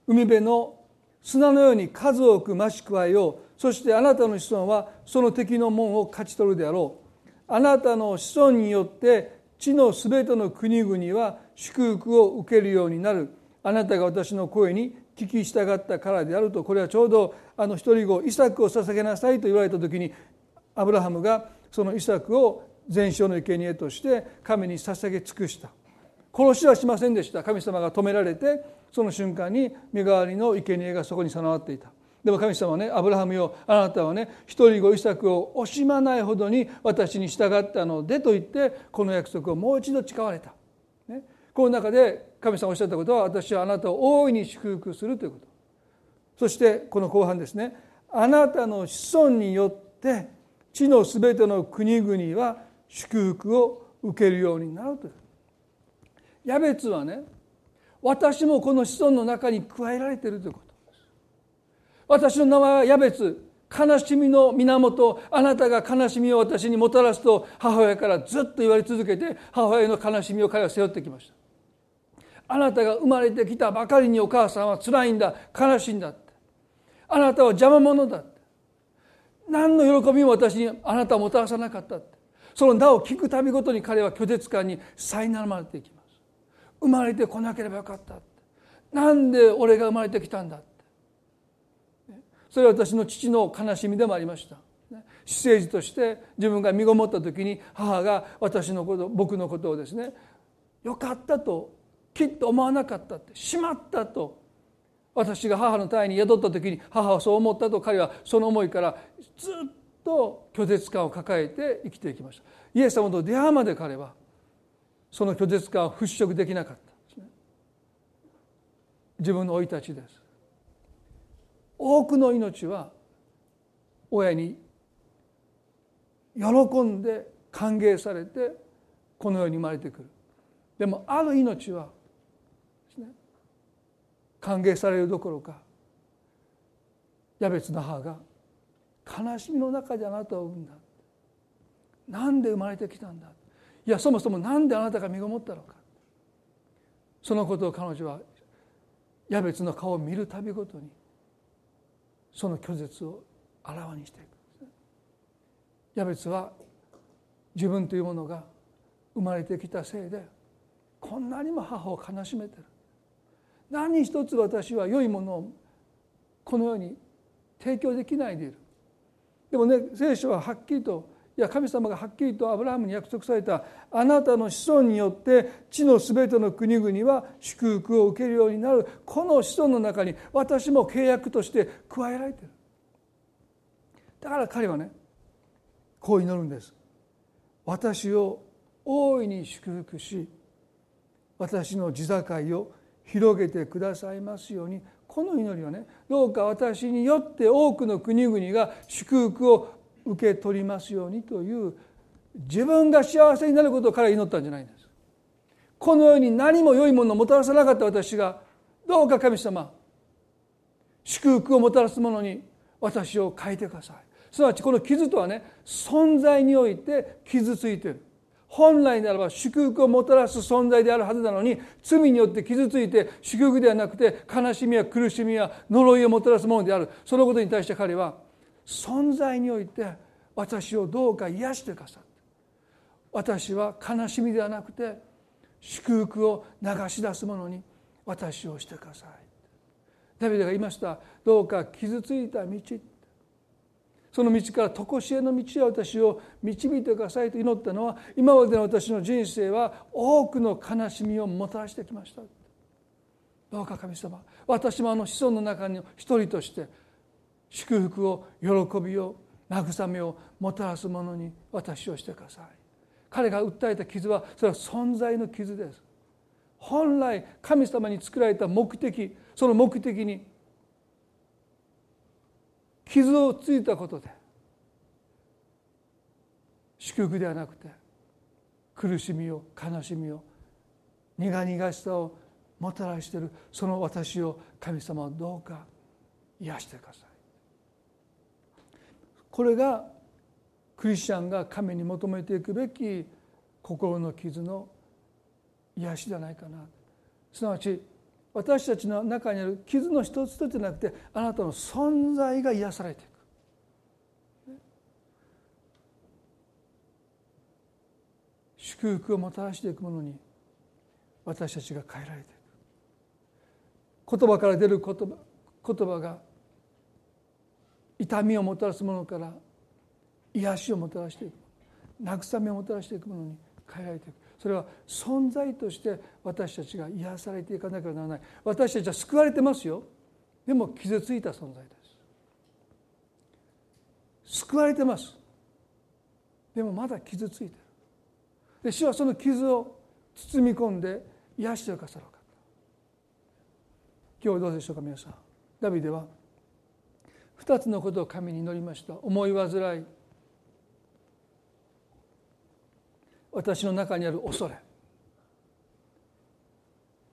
海辺の砂のように数多く増し加えよう。そしてあなたの子孫はその敵の門を勝ち取るであろう。あなたの子孫によって地のすべての国々は祝福を受けるようになる。あなたが私の声に聞き従ったからであるとこれはちょうどあの一人子イサクを捧げなさいと言われた時にアブラハムがそのイサクを全焼の生贄として神に捧げ尽くした。殺しはしませんでした。神様が止められてその瞬間に身代わりの生贄がそこに備わっていた。でも神様はねアブラハムよあなたはね一人子イサクを惜しまないほどに私に従ったのでと言ってこの約束をもう一度誓われた、ね、この中で神様おっしゃったことは私はあなたを大いに祝福するということ。そしてこの後半ですね。あなたの子孫によって地のすべての国々は祝福を受けるようになるという。ヤベツはね私もこの子孫の中に加えられているということ。私の名前はヤベツ。悲しみの源。あなたが悲しみを私にもたらすと母親からずっと言われ続けて母親の悲しみを彼は背負ってきました。あなたが生まれてきたばかりにお母さんは辛いんだ。悲しいんだって。あなたは邪魔者だって。何の喜びも私にあなたをもたらさなかったって。その名を聞くたびごとに彼は拒絶感に苛まれていき生まれてこなければよかった。なんで俺が生まれてきたんだ。ってそれは私の父の悲しみでもありました。私生児として自分が身ごもった時に母が私のこと僕のことをですねよかったときっと思わなかったってしまったと私が母の体に宿った時に母はそう思ったと彼はその思いからずっと拒絶感を抱えて生きていきました。イエス様と出会うまで彼はその拒絶感を払拭できなかった。自分の生い立ちです。多くの命は親に喜んで歓迎されてこの世に生まれてくる。でもある命は歓迎されるどころかヤベツの母が悲しみの中であなたを産んだ。なんで生まれてきたんだ。いやそもそも何であなたが身ごもったのか。そのことを彼女はヤベツの顔を見るたびごとにその拒絶をあらわにしていくヤベツは自分というものが生まれてきたせいでこんなにも母を悲しめてる。何一つ私は良いものをこの世に提供できないでいる。でもね聖書ははっきりといや神様がはっきりとアブラハムに約束されたあなたの子孫によって地のすべての国々は祝福を受けるようになる。この子孫の中に私も契約として加えられている。だから彼はねこう祈るんです。私を大いに祝福し私の地境を広げてくださいますように。この祈りはねどうか私によって多くの国々が祝福を受け取りますようにという自分が幸せになることを彼は祈ったんじゃないんです。このように何も良いものをもたらさなかった私がどうか神様祝福をもたらすものに私を変えてください。すなわちこの傷とはね存在において傷ついている本来ならば祝福をもたらす存在であるはずなのに罪によって傷ついて祝福ではなくて悲しみや苦しみや呪いをもたらすものであるそのことに対して彼は存在において私をどうか癒してくださって私は悲しみではなくて祝福を流し出すものに私をしてください。ダビデが言いました。どうか傷ついた道。その道から常しえの道へ私を導いてくださいと祈ったのは今までの私の人生は多くの悲しみをもたらしてきました。どうか神様私もあの子孫の中の一人として祝福を喜びを慰めをもたらすものに私をしてください彼が訴えた傷はそれは存在の傷です本来神様に作られた目的その目的に傷をついたことで祝福ではなくて苦しみを悲しみを苦々しさをもたらしているその私を神様はどうか癒してください。これがクリスチャンが神に求めていくべき心の傷の癒しじゃないかなすなわち私たちの中にある傷の一つ一つじゃなくてあなたの存在が癒されていく。祝福をもたらしていくものに私たちが変えられていく言葉から出る言葉言葉が痛みをもたらすものから癒しをもたらしていく。慰めをもたらしていくものに変えられていく。それは存在として私たちが癒されていかなければならない。私たちは救われてますよ。でも傷ついた存在です。救われてます。でもまだ傷ついてる。で主はその傷を包み込んで癒してくださるか今日どうでしょうか皆さん。ダビデは2つのことを神に祈りました。思い煩い。私の中にある恐れ。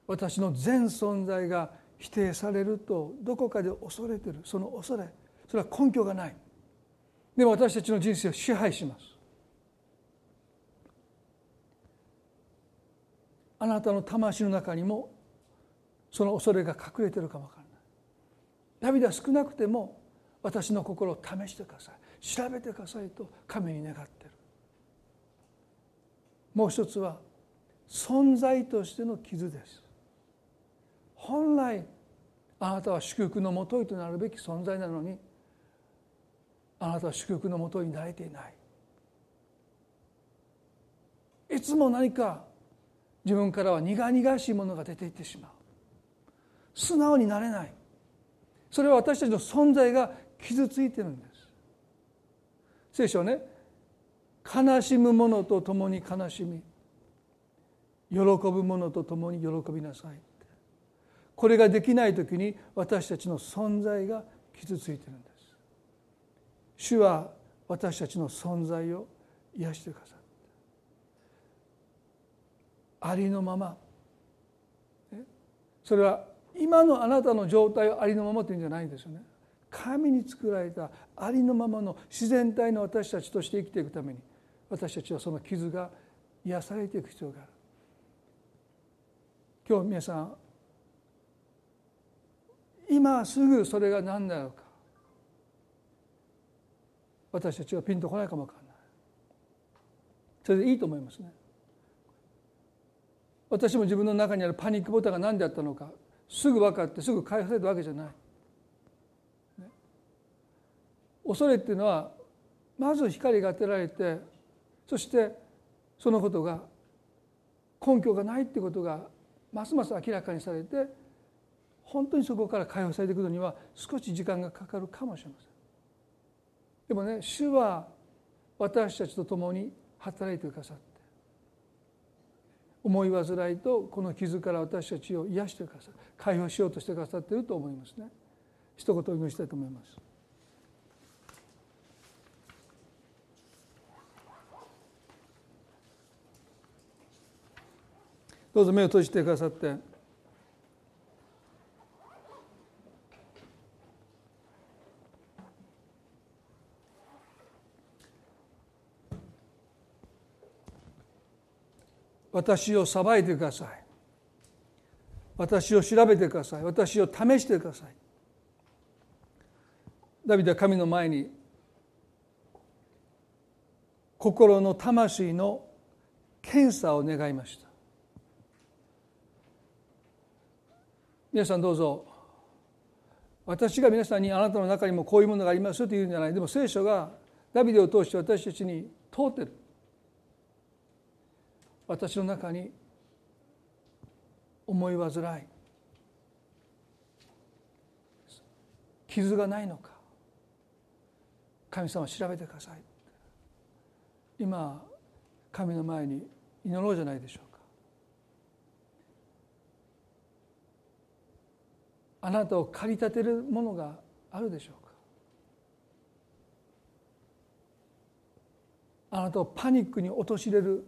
私の全存在が否定されるとどこかで恐れてる。その恐れ。それは根拠がない。でも私たちの人生を支配します。あなたの魂の中にもその恐れが隠れてるかもわからない。ダビデは少なくても私の心を試してください。調べてくださいと神に願ってる。もう一つは存在としての傷です。本来あなたは祝福のもといとなるべき存在なのにあなたは祝福のもとになれていない。いつも何か自分からは苦々しいものが出ていってしまう。素直になれない。それは私たちの存在が傷ついてるんです。聖書はね悲しむ者と共に悲しみ喜ぶ者と共に喜びなさいこれができない時に私たちの存在が傷ついてるんです。主は私たちの存在を癒してくださって。ありのまま。それは今のあなたの状態をありのままというんじゃないんですよね。神に作られたありのままの自然体の私たちとして生きていくために私たちはその傷が癒されていく必要がある。今日皆さん今すぐそれが何だろうか私たちはピンとこないかもわからない。それでいいと思いますね。私も自分の中にあるパニックボタンが何であったのかすぐ分かってすぐ解放されたわけじゃない、ね、恐れっていうのはまず光が当てられてそしてそのことが根拠がないってことがますます明らかにされて本当にそこから解放されていくのには少し時間がかかるかもしれません。でもね主は私たちと共に働いてくださって思い煩いとこの傷から私たちを癒してくださる解放しようとしてくださっていると思いますね。一言お祈りしたいと思います。どうぞ目を閉じてくださって。私を裁いてください。私を調べてください。私を試してください。ダビデは神の前に心の魂の検査を願いました。皆さんどうぞ。私が皆さんにあなたの中にもこういうものがありますよというんじゃない。でも聖書がダビデを通して私たちに通ってる。私の中に思い煩い。傷がないのか。神様調べてください。今神の前に祈ろうじゃないでしょうかあなたを駆り立てるものがあるでしょうか？あなたをパニックに陥れる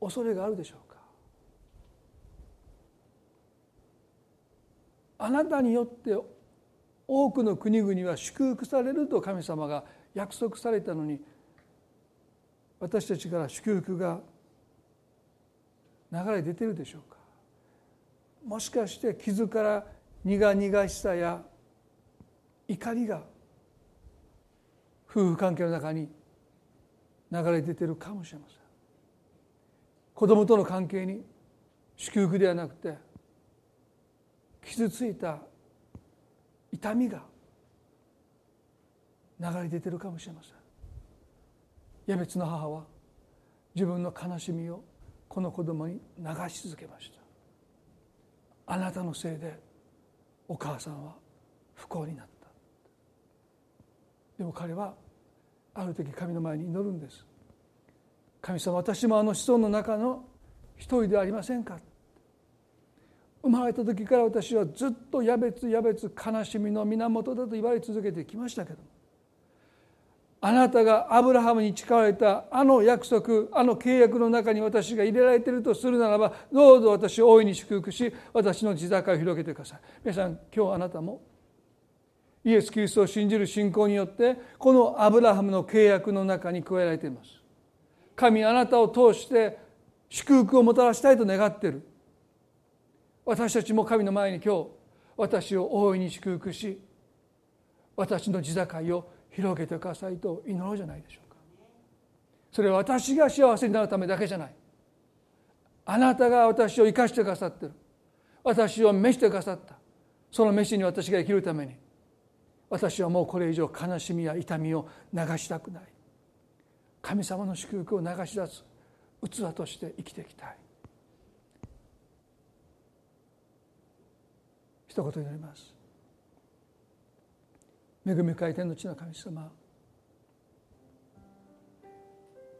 恐れがあるでしょうか？あなたによって多くの国々は祝福されると神様が約束されたのに私たちから祝福が流れ出てるでしょうか？もしかして傷から苦々しさや怒りが夫婦関係の中に流れ出てるかもしれません。子供との関係に祝福ではなくて傷ついた痛みが流れ出てるかもしれません。やべつの母は自分の悲しみをこの子供に流し続けました。あなたのせいでお母さんは不幸になった。でも彼はある時神の前に祈るんです。神様私もあの子孫の中の一人ではありませんか。生まれた時から私はずっとやべつやべつ悲しみの源だと言われ続けてきましたけどあなたがアブラハムに誓われたあの約束あの契約の中に私が入れられているとするならばどうぞ私を大いに祝福し私の地境を広げてください。皆さん今日あなたもイエス・キリストを信じる信仰によってこのアブラハムの契約の中に加えられています。神あなたを通して祝福をもたらしたいと願っている。私たちも神の前に今日私を大いに祝福し私の地境を広げてくださいと祈ろうじゃないでしょうか。それは私が幸せになるためだけじゃない。あなたが私を生かしてくださってる。私を召してくださった。その召しに私が生きるために。私はもうこれ以上悲しみや痛みを流したくない。神様の祝福を流し出す。器として生きていきたい。一言になります。恵み回転の地の神様。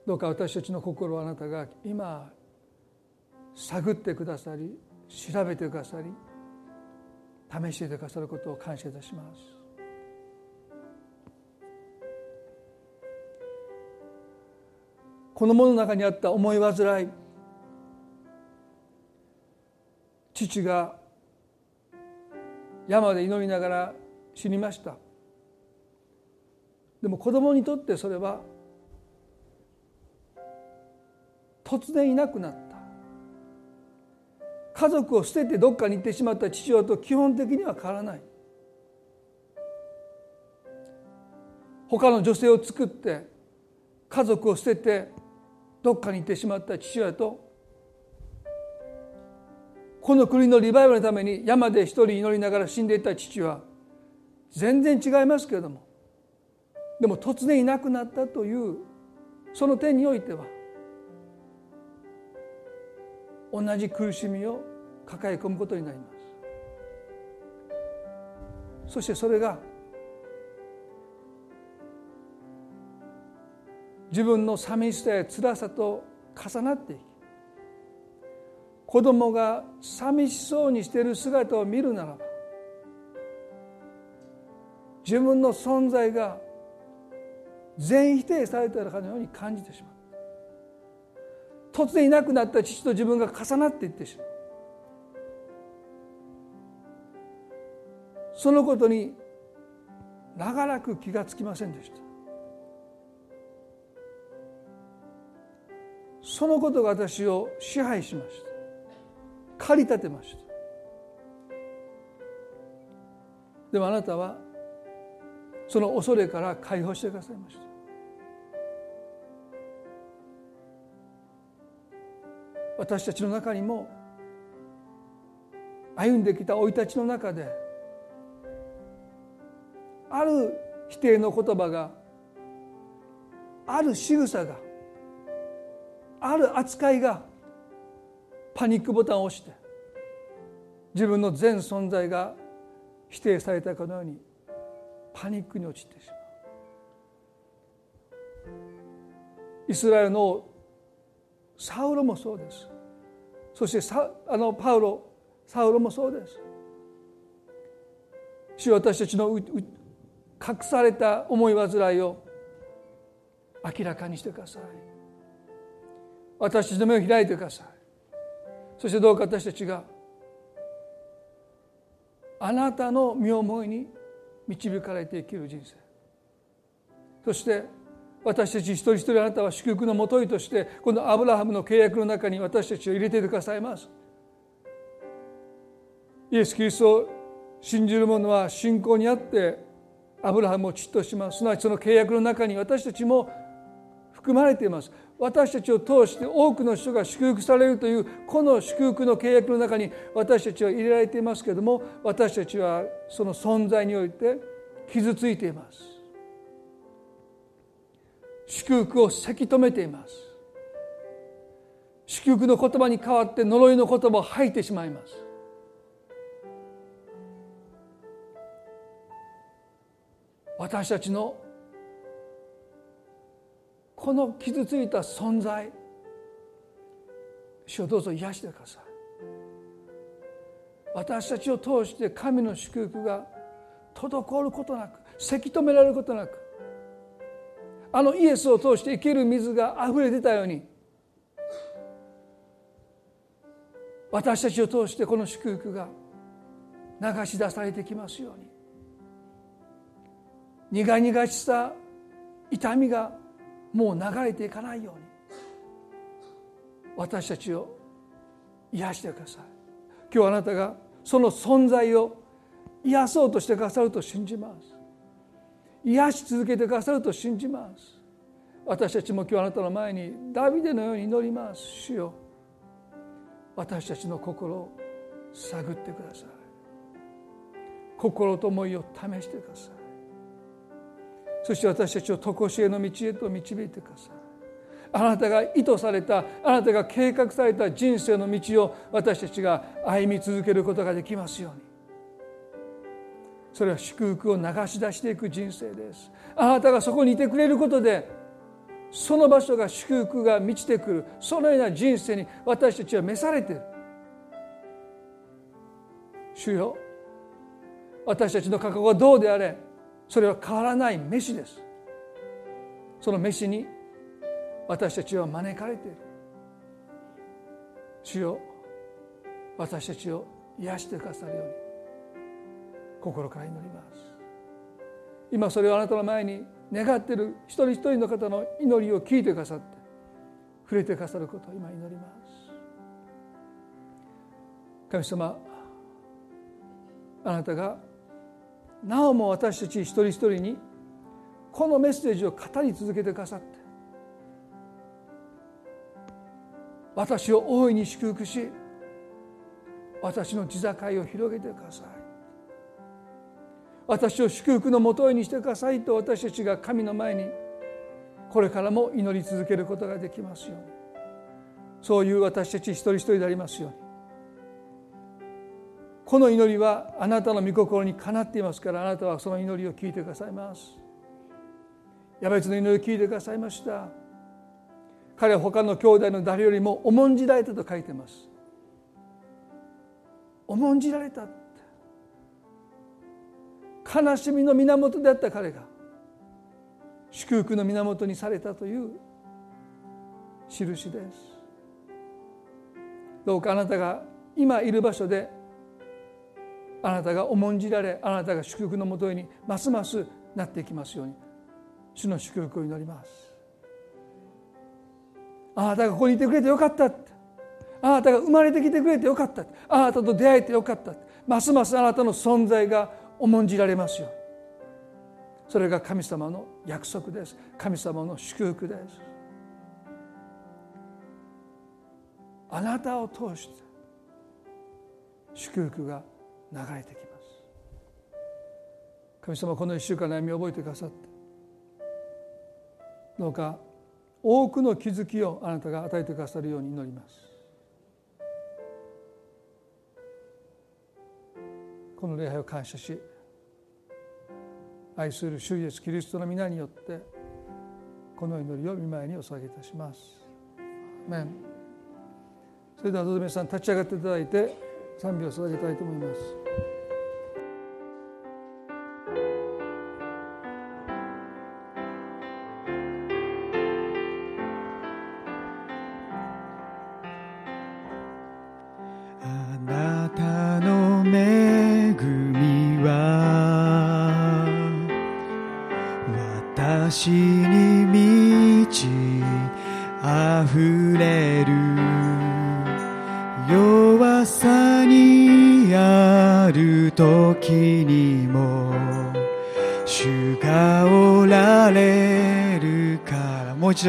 どうか私たちの心をあなたが今探ってくださり調べてくださり試してくださることを感謝いたします。この物の中にあった思い煩い父が山で祈りながら死にました。でも子供にとってそれは突然いなくなった。家族を捨ててどっかに行ってしまった父親と基本的には変わらない。他の女性を作って家族を捨ててどっかに行ってしまった父親とこの国のリバイバルのために山で一人祈りながら死んでいった父は全然違いますけれどもでも突然いなくなったというその点においては同じ苦しみを抱え込むことになります。そしてそれが自分の寂しさや辛さと重なっていき子供が寂しそうにしている姿を見るならば自分の存在が全否定されたかのように感じてしまう。突然いなくなった父と自分が重なっていってしまう。そのことに長らく気がつきませんでした。そのことが私を支配しました。駆り立てました。でもあなたはその恐れから解放してくださいました。私たちの中にも歩んできた生い立ちの中である否定の言葉がある仕草がある扱いがパニックボタンを押して自分の全存在が否定されたかのようにパニックに陥ってしまう。イスラエルのサウロもそうです。そしてサあのパウロサウロもそうです。主私たちの隠された思い煩いを明らかにしてください。私たちの目を開いてください。そしてどうか私たちがあなたの身思いに導かれて生きる人生。そして私たち一人一人あなたは祝福のもといとしてこのアブラハムの契約の中に私たちを入れてくださいます。イエス・キリストを信じる者は信仰にあってアブラハムを父とします。すなわちその契約の中に私たちも含まれています。私たちを通して多くの人が祝福されるというこの祝福の契約の中に私たちは入れられていますけれども私たちはその存在において傷ついています。祝福をせき止めています。祝福の言葉に代わって呪いの言葉を吐いてしまいます。私たちのこの傷ついた存在主をどうぞ癒してください。私たちを通して神の祝福が滞ることなくせき止められることなくあのイエスを通して生きる水があふれ出たように私たちを通してこの祝福が流し出されてきますように。苦々しさ痛みがもう流れていかないように私たちを癒してください。今日あなたがその存在を癒そうとしてくださると信じます。癒し続けてくださると信じます。私たちも今日あなたの前にダビデのように祈ります。主よ私たちの心を探ってください。心と思いを試してください。そして私たちを常しえの道へと導いてください。あなたが意図されたあなたが計画された人生の道を私たちが歩み続けることができますように。それは祝福を流し出していく人生です。あなたがそこにいてくれることでその場所が祝福が満ちてくる。そのような人生に私たちは召されている。主よ私たちの覚悟がどうであれそれは変わらない飯です。その飯に私たちは招かれている。主よ私たちを癒してくださるように。心から祈ります。今それをあなたの前に願っている一人一人の方の祈りを聞いてくださって触れてくださることを今祈ります。神様あなたがなおも私たち一人一人にこのメッセージを語り続けてくださって私を大いに祝福し私の地境を広げてください。私を祝福のもとにしてくださいと私たちが神の前にこれからも祈り続けることができますように。そういう私たち一人一人でありますように。この祈りはあなたの御心にかなっていますからあなたはその祈りを聞いてくださいます。ヤベツの祈りを聞いてくださいました。彼は他の兄弟の誰よりも重んじられたと書いてます。重んじられた。悲しみの源であった彼が祝福の源にされたという印です。どうかあなたが今いる場所であなたが重んじられあなたが祝福のもとにますますなっていきますように主の祝福を祈ります。あなたがここにいてくれてよかったあなたが生まれてきてくれてよかったあなたと出会えてよかったますますあなたの存在が重んじられますよ。それが神様の約束です。神様の祝福です。あなたを通して祝福が流れてきます。神様この一週間の歩みを覚えてくださって。どうか多くの気づきをあなたが与えてくださるように祈ります。この礼拝を感謝し愛する主イエスキリストの皆によってこの祈りを見舞いにお捧げいたします。それではどうぞ皆さん立ち上がっていただいて賛美を捧げたいと思います。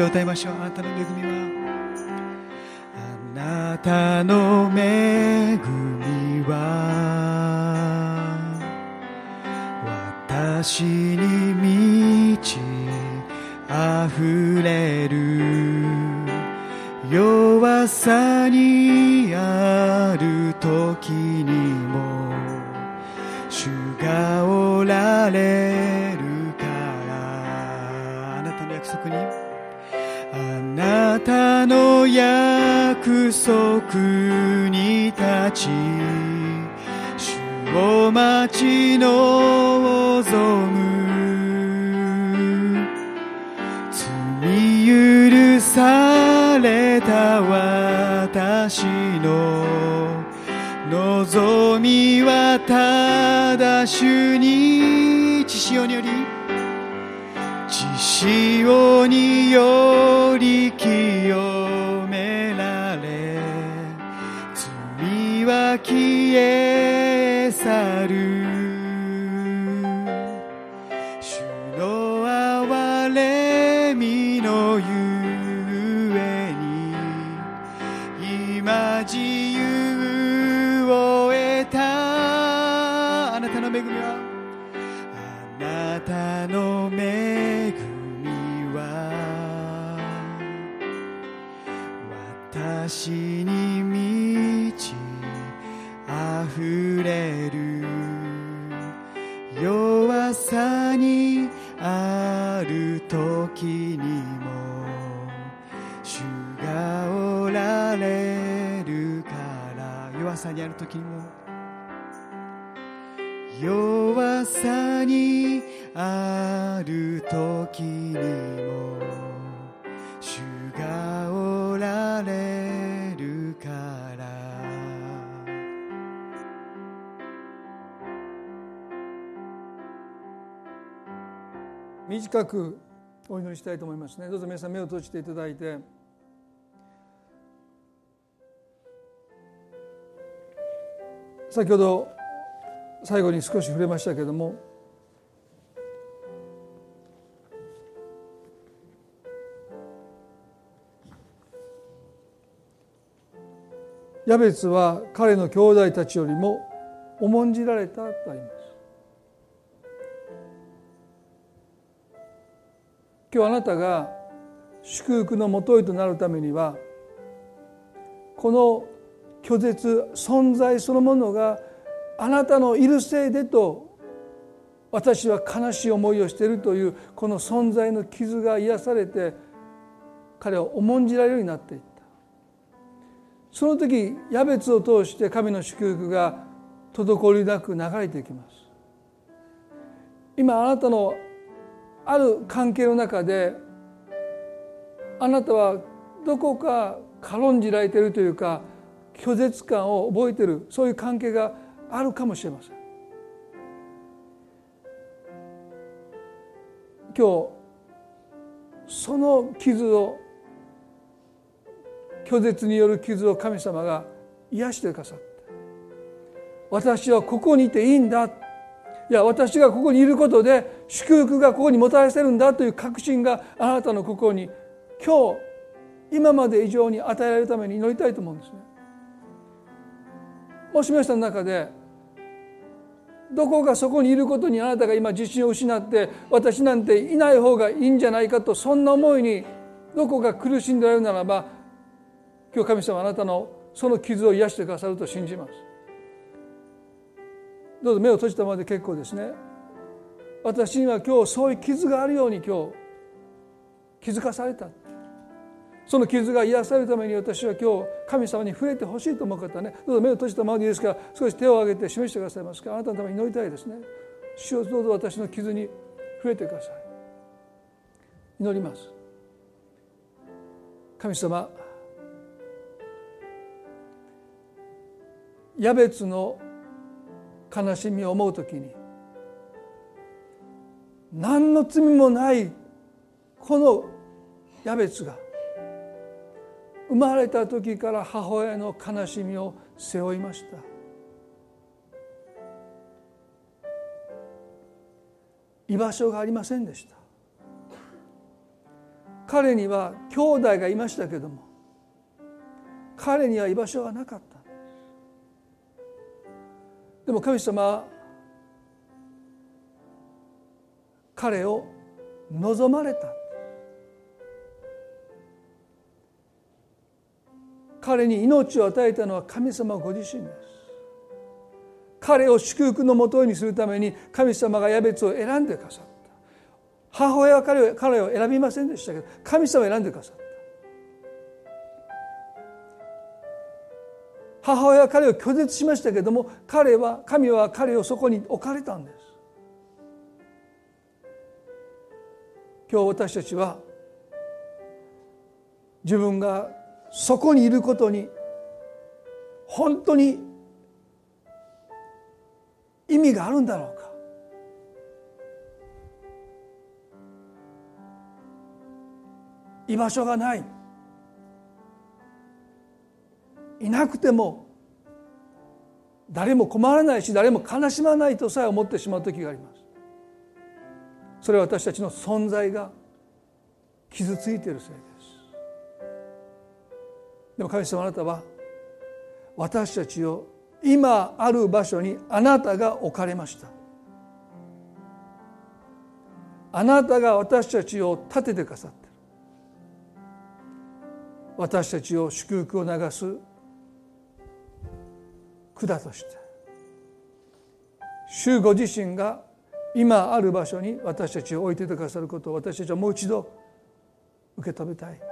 一度歌いましょう。あなたの恵みはあなたの恵みは私時も。弱さにある時にも。主がおられるから。短くお祈りしたいと思いますね。どうぞ皆さん目を閉じていただいて。先ほど最後に少し触れましたけれどもヤベツは彼の兄弟たちよりも重んじられたとあります。今日あなたが祝福のもといとなるためにはこの拒絶存在そのものがあなたのいるせいでと私は悲しい思いをしているというこの存在の傷が癒されて彼は重んじられるようになっていった。その時ヤベツを通して神の祝福が滞りなく流れていきます。今あなたのある関係の中であなたはどこか軽んじられているというか拒絶感を覚えているそういう関係があるかもしれません今日その傷を拒絶による傷を神様が癒してくださって私はここにいていいんだいや私がここにいることで祝福がここにもたらせるんだという確信があなたの心に今日今まで以上に与えられるために祈りたいと思うんですね。もし皆さんの中でどこかそこにいることにあなたが今自信を失って私なんていない方がいいんじゃないかとそんな思いにどこか苦しんでられるならば今日神様あなたのその傷を癒してくださると信じます。どうぞ目を閉じたままで結構ですね。私には今日そういう傷があるように今日気づかされた。その傷が癒されるために私は今日神様に触れてほしいと思う方ね。どうぞ目を閉じたままでいいですから少し手を挙げて示してくださいますかあなたのために祈りたいですね。主をどうぞ私の傷に触れてください。祈ります。神様ヤベツの悲しみを思う時に何の罪もないこのヤベツが生まれた時から母親の悲しみを背負いました。居場所がありませんでした。彼には兄弟がいましたけども彼には居場所がなかった。でも神様は彼を望まれた。彼に命を与えたのは神様ご自身です。彼を祝福のもとにするために神様がヤベツを選んでくださった。母親は彼を彼を選びませんでしたけど神様を選んでくださった。母親は彼を拒絶しましたけども彼は神は彼をそこに置かれたんです。今日私たちは自分がそこにいることに本当に意味があるんだろうか。居場所がない。いなくても誰も困らないし誰も悲しまないとさえ思ってしまう時があります。それは私たちの存在が傷ついているせいです。でも神様あなたは私たちを今ある場所にあなたが置かれました。あなたが私たちを立ててくださってる。私たちを祝福を流す管として。主ご自身が今ある場所に私たちを置いてくださることを私たちはもう一度受け止めたい。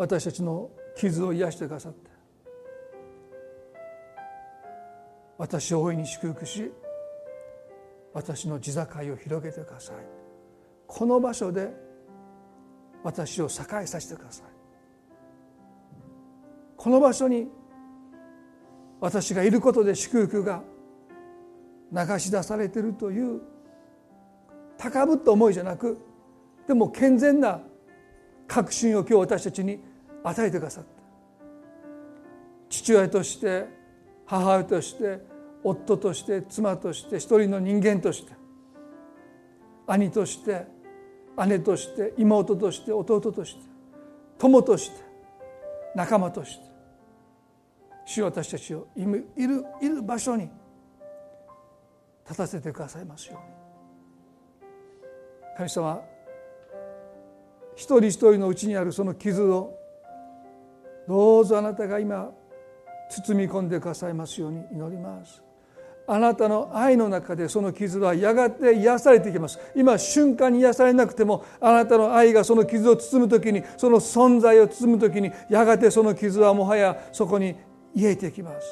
私たちの傷を癒してくださって。私を大いに祝福し私の地境を広げてください。この場所で私を栄えさせてください。この場所に私がいることで祝福が流し出されているという高ぶった思いじゃなくでも健全な確信を今日私たちに与えてくださった。父親として母親として夫として妻として一人の人間として兄として姉として妹として弟として友として仲間として主私たちをいるいる場所に立たせてくださいますように。神様一人一人のうちにあるその傷をどうぞあなたが今包み込んでくださいますように祈ります。あなたの愛の中でその傷はやがて癒されていきます。今瞬間に癒されなくてもあなたの愛がその傷を包む時にその存在を包む時にやがてその傷はもはやそこに癒えていきます。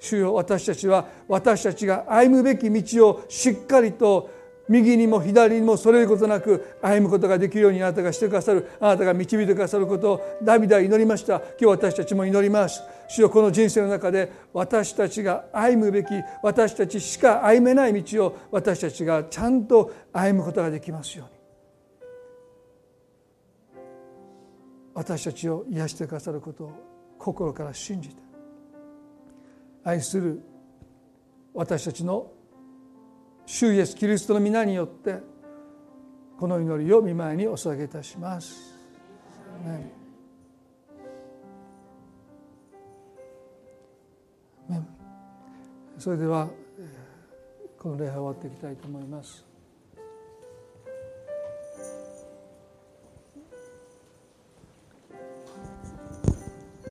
主よ私たちは私たちが歩むべき道をしっかりと右にも左にもそれることなく歩むことができるようにあなたがしてくださるあなたが導いてくださることをダビデは祈りました。今日私たちも祈ります。主よこの人生の中で私たちが歩むべき私たちしか歩めない道を私たちがちゃんと歩むことができますように。私たちを癒してくださることを心から信じて愛する私たちの主イエスキリストの皆によってこの祈りを見舞いにお捧げいたします。それではこの礼拝を終わっていきたいと思います。